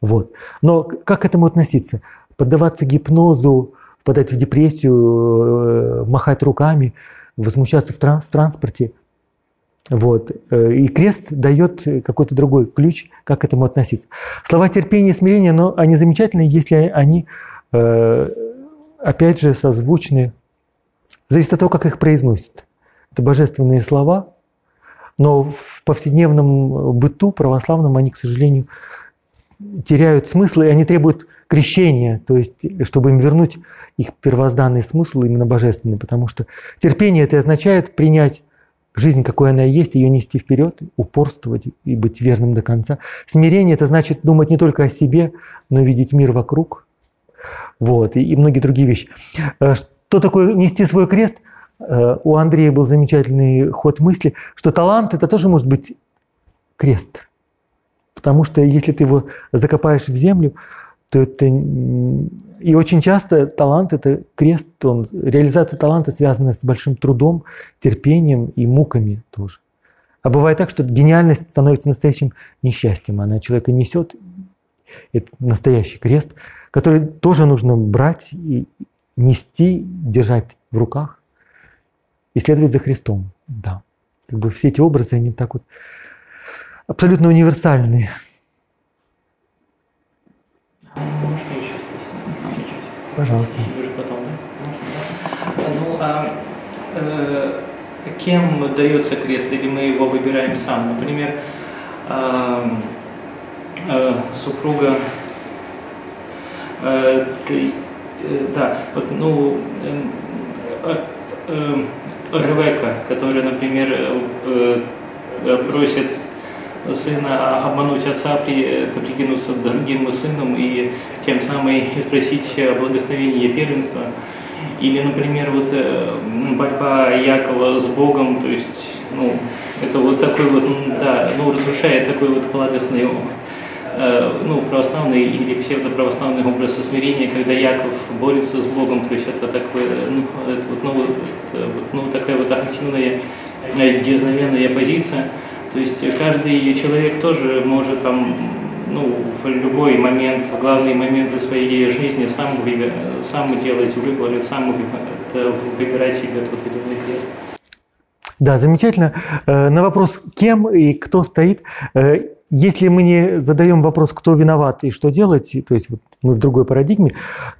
Вот. Но как к этому относиться? Поддаваться гипнозу, впадать в депрессию, э, махать руками, возмущаться в, транс в транспорте. Вот. Э, и крест дает какой-то другой ключ, как к этому относиться. Слова терпения и смирения, но они замечательны, если они, опять же, созвучны Зависит от того, как их произносят. Это божественные слова, но в повседневном быту православном они, к сожалению, теряют смысл, и они требуют крещения, то есть, чтобы им вернуть их первозданный смысл, именно божественный, потому что терпение это означает принять жизнь, какой она есть, ее нести вперед, упорствовать и быть верным до конца. Смирение это значит думать не только о себе, но и видеть мир вокруг. Вот, и, и многие другие вещи. Что такое нести свой крест? Э, у Андрея был замечательный ход мысли, что талант это тоже может быть крест. Потому что если ты его закопаешь в землю, то это и очень часто талант это крест, он, реализация таланта связана с большим трудом, терпением и муками тоже. А бывает так, что гениальность становится настоящим несчастьем. Она человека несет. Это настоящий крест, который тоже нужно брать и, нести, держать в руках и следовать за Христом. Да. Как бы все эти образы, они так вот абсолютно универсальные. Пожалуйста. Ну, а э, кем дается крест, или мы его выбираем сам? Например, э, э, супруга Э, да, вот, ну, э, э, Ревека, которая, например, просит сына обмануть отца, при, прикинуться другим сыном и тем самым спросить благословение первенства. Или, например, вот борьба Якова с Богом, то есть, ну, это вот такой вот, да, ну, разрушает такой вот благостный Э, ну, православный или псевдоправославный образ смирения, когда Яков борется с Богом, то есть это, такое, ну, это вот, ну, это, ну, такая вот активная, э, дерзновенная позиция. То есть каждый человек тоже может там, ну, в любой момент, в главные моменты своей жизни сам, выбир, сам делать выборы, сам выбирать себе тот или иной крест. Да, замечательно. Э, на вопрос, кем и кто стоит, если мы не задаем вопрос, кто виноват и что делать, то есть вот мы в другой парадигме,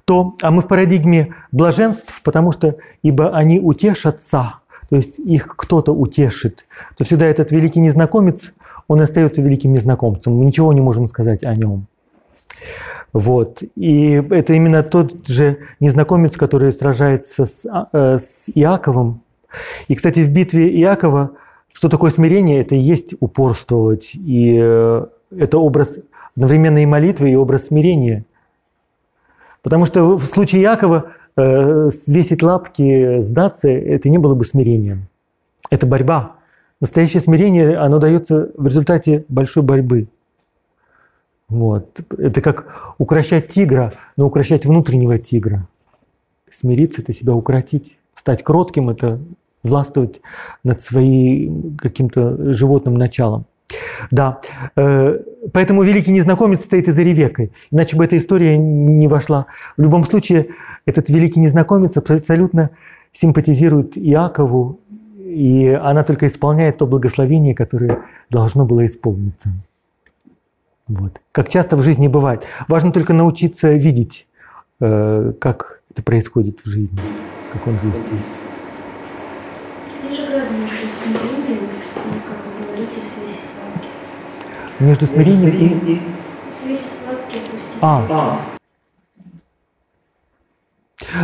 то, а мы в парадигме блаженств, потому что ибо они утешатся, то есть их кто-то утешит, то всегда этот великий незнакомец, он остается великим незнакомцем, мы ничего не можем сказать о нем. Вот. И это именно тот же незнакомец, который сражается с, э, с Иаковом. И, кстати, в битве Иакова, что такое смирение? Это и есть упорствовать. И э, это образ одновременно и молитвы, и образ смирения. Потому что в случае Иакова э, свесить лапки, сдаться, это не было бы смирением. Это борьба. Настоящее смирение, оно дается в результате большой борьбы. Вот. Это как укращать тигра, но укращать внутреннего тигра. Смириться – это себя укротить. Стать кротким – это властвовать над своим каким-то животным началом. Да, э, поэтому великий незнакомец стоит и за Ревекой, иначе бы эта история не вошла. В любом случае, этот великий незнакомец абсолютно симпатизирует Иакову, и она только исполняет то благословение, которое должно было исполниться. Вот. Как часто в жизни бывает. Важно только научиться видеть, э, как это происходит в жизни, как он действует. Грань между смирением и, как вы говорите, свесить лапки? Между смирением и... Свесить лапки, опустить. А,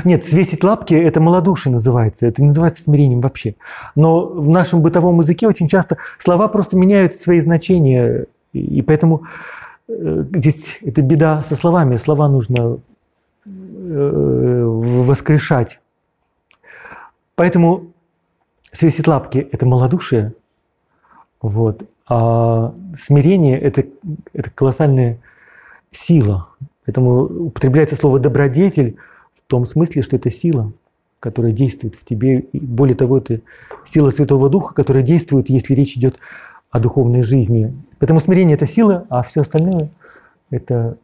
нет, свесить лапки – это малодушие называется, это не называется смирением вообще. Но в нашем бытовом языке очень часто слова просто меняют свои значения, и поэтому э, здесь это беда со словами. Слова нужно э, воскрешать. Поэтому свесить лапки – это малодушие, вот. а смирение – это, это колоссальная сила. Поэтому употребляется слово «добродетель», в том смысле, что это сила, которая действует в тебе. И более того, это сила Святого Духа, которая действует, если речь идет о духовной жизни. Поэтому смирение – это сила, а все остальное – это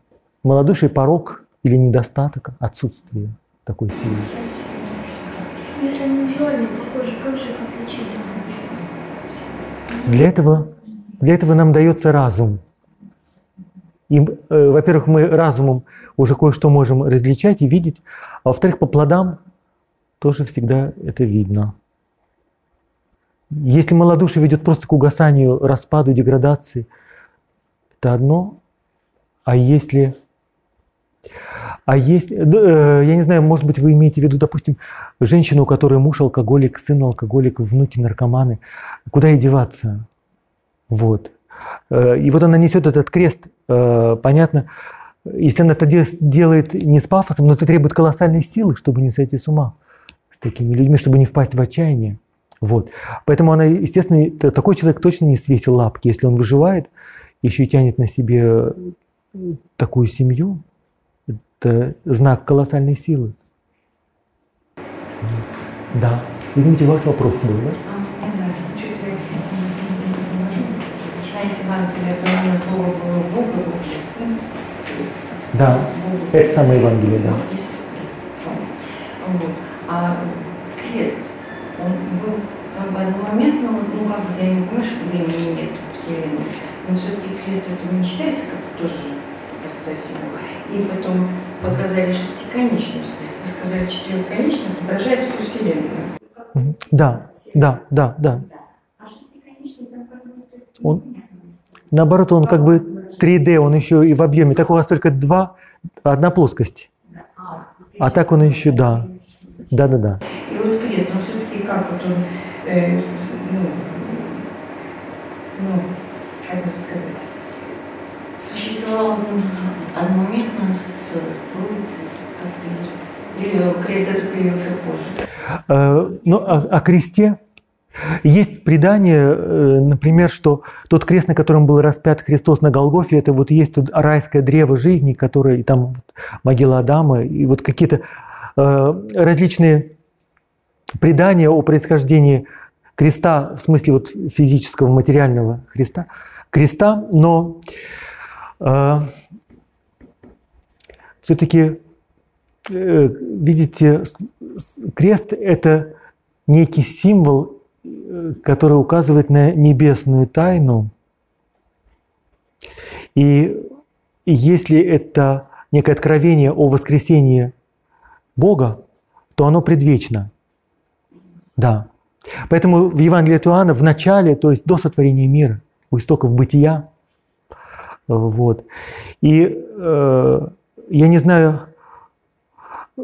малодушие, порог или недостаток, отсутствие такой силы. Если они визуально похожи, как же их отличить? Для этого, для этого нам дается разум. И, э, во-первых, мы разумом уже кое-что можем различать и видеть, а во-вторых, по плодам тоже всегда это видно. Если малодушие ведет просто к угасанию, распаду, деградации, это одно. А если... А если... Э, я не знаю, может быть, вы имеете в виду, допустим, женщину, у которой муж алкоголик, сын алкоголик, внуки наркоманы. Куда ей деваться? Вот. Э, и вот она несет этот крест. Э, понятно, если она это делает не с пафосом, но это требует колоссальной силы, чтобы не сойти с ума с такими людьми, чтобы не впасть в отчаяние. Вот. Поэтому она, естественно, такой человек точно не свесил лапки, если он выживает, еще и тянет на себе такую семью. Это знак колоссальной силы. Да. Извините, у вас вопрос был, да? Бога, да, это самое Евангелие, да. А крест, он был как бы одномоментно, ну как бы я не понимаю, что времени нет в Вселенной, но все-таки крест это не считается как тоже простой. И потом показали шестиконечность, то есть вы сказали четырехконечность, отображает всю Вселенную. Да, да, да, да. А шестиконечный там как бы... Он, наоборот, он как бы 3D, он еще и в объеме. Так у вас только два, одна плоскость. А так он еще, да. Да, да, да. И вот крест, он все-таки как вот он, э, ну, ну, как бы сказать, существовал одномоментно с крест это появился позже? Э, ну, о, о кресте есть предание, э, например, что тот крест, на котором был распят Христос на Голгофе, это вот есть тут райское древо жизни, которое, и там могила Адама, и вот какие-то э, различные предания о происхождении креста, в смысле вот физического, материального креста, креста, но э, все-таки, видите, крест – это некий символ который указывает на небесную тайну. И если это некое откровение о воскресении Бога, то оно предвечно. Да. Поэтому в Евангелии от Иоанна в начале, то есть до сотворения мира, у истоков бытия, вот. И э, я не знаю,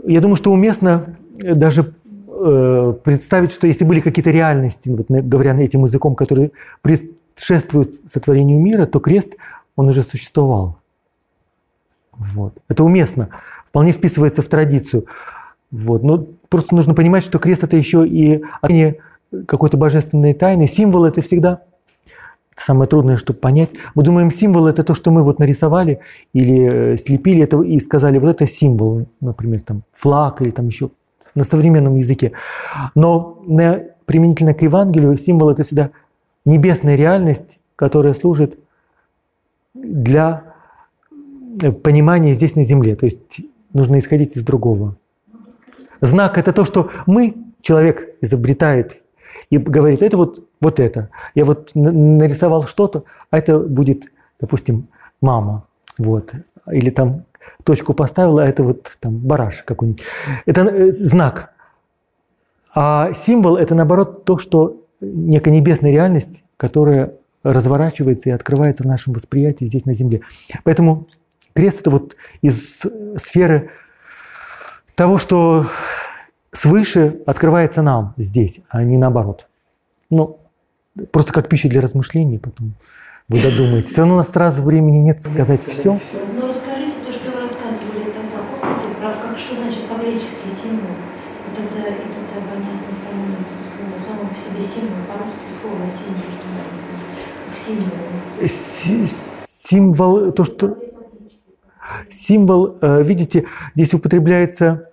я думаю, что уместно даже э, представить, что если были какие-то реальности, вот, говоря этим языком, которые предшествуют сотворению мира, то крест, он уже существовал. Вот. Это уместно, вполне вписывается в традицию. Вот. Но просто нужно понимать, что крест это еще и какой-то божественной тайны. Символ это всегда самое трудное, чтобы понять. Мы думаем, символ это то, что мы вот нарисовали или э, слепили это и сказали, вот это символ, например, там флаг или там еще на современном языке. Но применительно к Евангелию символ это всегда небесная реальность, которая служит для э, понимания здесь на земле. То есть нужно исходить из другого. Знак – это то, что мы, человек, изобретает и говорит, это вот, вот это. Я вот нарисовал что-то, а это будет, допустим, мама. Вот. Или там точку поставил, а это вот там бараш какой-нибудь. Это э, знак. А символ – это, наоборот, то, что некая небесная реальность, которая разворачивается и открывается в нашем восприятии здесь на Земле. Поэтому крест – это вот из сферы того, что свыше открывается нам здесь, а не наоборот. Ну, просто как пища для размышлений потом вы додумаете. Все равно у нас сразу времени нет сказать все. Но ну, расскажите то, что вы рассказывали тогда, опыты, про как, что значит по-гречески символ. И тогда, и тогда понятно становится слово, само по себе символ, по-русски слово символ, что знать, как символ. Символ, то, что... Символ, э, видите, здесь употребляется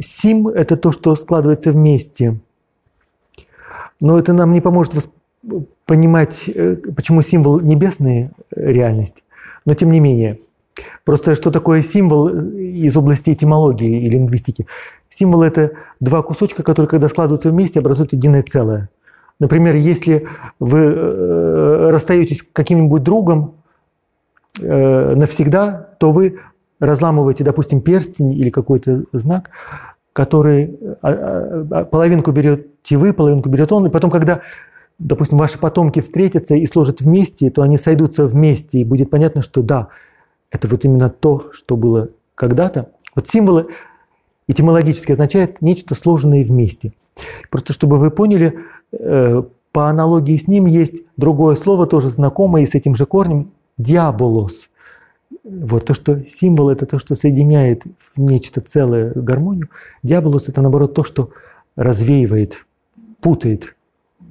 Сим – это то, что складывается вместе. Но это нам не поможет понимать, э, почему символ – небесная реальность. Но тем не менее. Просто что такое символ из области этимологии и лингвистики? Символ – это два кусочка, которые, когда складываются вместе, образуют единое целое. Например, если вы э, расстаетесь с каким-нибудь другом э, навсегда, то вы разламываете, допустим, перстень или какой-то знак, который а, а, а, половинку берете вы, половинку берет он, и потом, когда, допустим, ваши потомки встретятся и сложат вместе, то они сойдутся вместе, и будет понятно, что да, это вот именно то, что было когда-то. Вот символы этимологически означают нечто сложенное вместе. Просто чтобы вы поняли, э, по аналогии с ним есть другое слово, тоже знакомое и с этим же корнем – диаболос. Вот то, что символ – это то, что соединяет в нечто целое гармонию. Диаболос – это, наоборот, то, что развеивает, путает.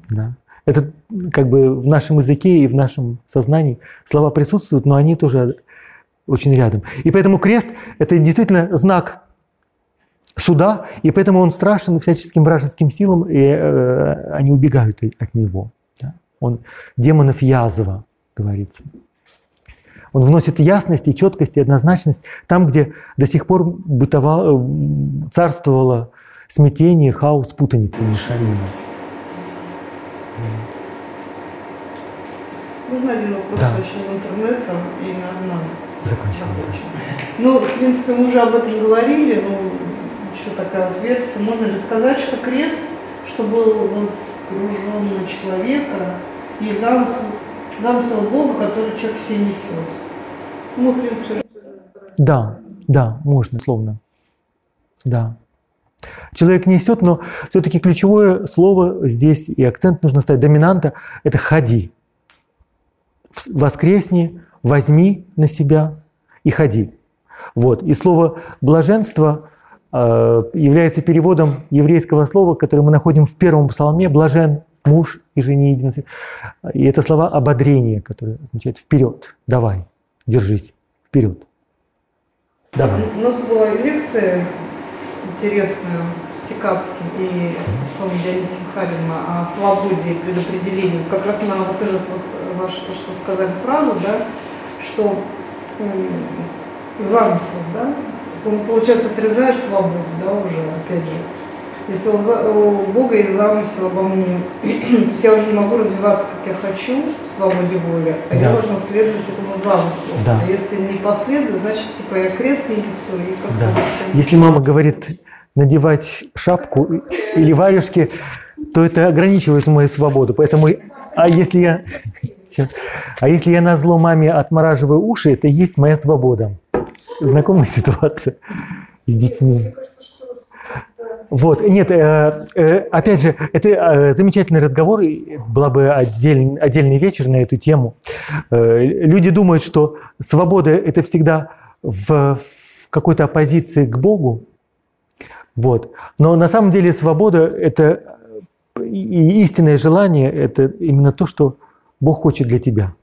Да? Это как бы в нашем языке и в нашем сознании слова присутствуют, но они тоже очень рядом. И поэтому крест – это действительно знак суда, и поэтому он страшен всяческим вражеским силам, и э, они убегают от него. Да? Он демонов язва, говорится. Он вносит ясность и четкость и однозначность там, где до сих пор бытовало, э, царствовало смятение, хаос, путаница, мешанина. Можно один вопрос да. еще в интернете и на нам? Закончим. Ну, в принципе, мы уже об этом говорили, но еще такая вот версия. Можно ли сказать, что крест, что был воскружен на человека и замысел, замысел Бога, который человек все несет? Ну, в принципе, да, да, можно, словно. Да. Человек несет, но все-таки ключевое слово здесь и акцент нужно ставить, доминанта – это «ходи». Воскресни, возьми на себя и ходи. Вот. И слово «блаженство» э, является переводом еврейского слова, которое мы находим в первом псалме «блажен муж и жене единицы». И это слова ободрения, которые означают «вперед, давай, держись, вперед». Давай. У нас была лекция интересная с Сикацким и с Александром Дионисием Харем о свободе и предопределении. Как раз на вот этот вот ваш, то, что сказали фразу, да, что замысел, да, он, получается, отрезает свободу, да, уже, опять же. Если у Бога есть замысел обо мне, то я уже не могу развиваться, как я хочу, в свободе воли, а да. я должна следовать этому замыслу. Да. А если не последую, значит, типа я крест не несу. И как да. Если мама говорит надевать шапку или варежки, то это ограничивает мою свободу. Поэтому, а если я, а если я на зло маме отмораживаю уши, это и есть моя свобода. знакомая ситуация с детьми. Вот, нет, э, э, опять же, это э, замечательный разговор, была бы отдель, отдельный вечер на эту тему. Люди думают, что свобода – это всегда в какой-то оппозиции к Богу, вот. Но на самом деле свобода – это и истинное желание – это именно то, что Бог хочет для тебя.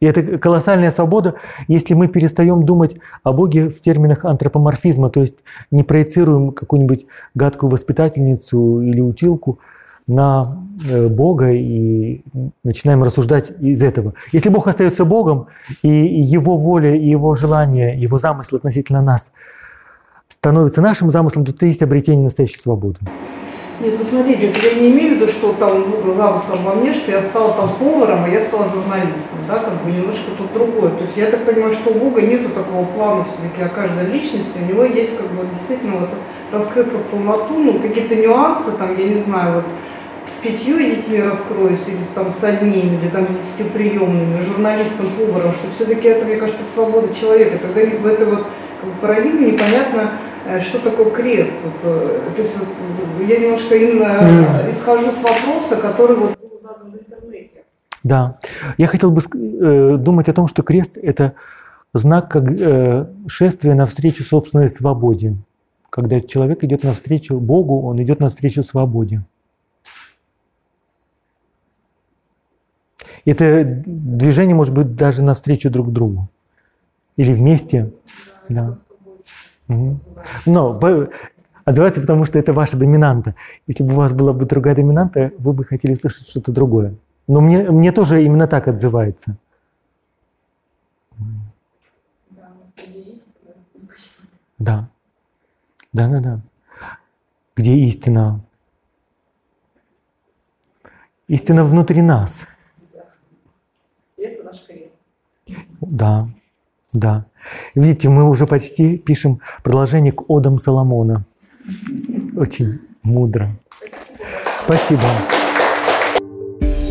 И это колоссальная свобода, если мы перестаем думать о Боге в терминах антропоморфизма, то есть не проецируем какую-нибудь гадкую воспитательницу или училку на э, Бога и начинаем рассуждать из этого. Если Бог остается Богом, и Его воля, и Его желание, Его замысел относительно нас становится нашим замыслом, то это есть обретение настоящей свободы. Нет, ну смотрите, я не имею в виду, что там был замыслом во мне, что я стала там поваром, а я стала журналистом, да, как бы немножко тут другое. То есть я так понимаю, что у Бога нету такого плана все-таки о каждой личности, у него есть как бы действительно вот раскрыться в полноту, ну какие-то нюансы, там, я не знаю, вот с пятью детьми раскроюсь, или там с одним, или там с десятью приемными, журналистом, поваром, что все-таки это, мне кажется, свобода человека. Тогда в этой вот как бы, парадигме непонятно, что такое крест. Вот, э, то есть вот, я немножко именно mm. исхожу с вопроса, который вот был задан в интернете. Да. Я хотел бы э, думать о том, что крест – это знак как э, шествия навстречу собственной свободе. Когда человек идет навстречу Богу, он идет навстречу свободе. Это движение может быть даже навстречу друг другу. Или вместе. Да. да. Но отзывается, потому что это ваша доминанта. Если бы у вас была бы другая доминанта, вы бы хотели слышать что-то другое. Но мне, мне тоже именно так отзывается. Да. Да, да, да. Где истина? Истина внутри нас. Да, да. Видите, мы уже почти пишем продолжение к Одам Соломона. Очень мудро. Спасибо.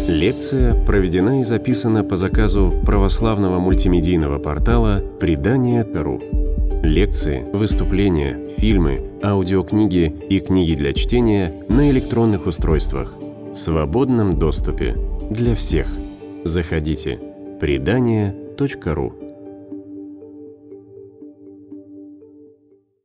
Лекция проведена и записана по заказу православного мультимедийного портала «Предание.ру». Лекции, выступления, фильмы, аудиокниги и книги для чтения на электронных устройствах в свободном доступе для всех. Заходите. Предание.ру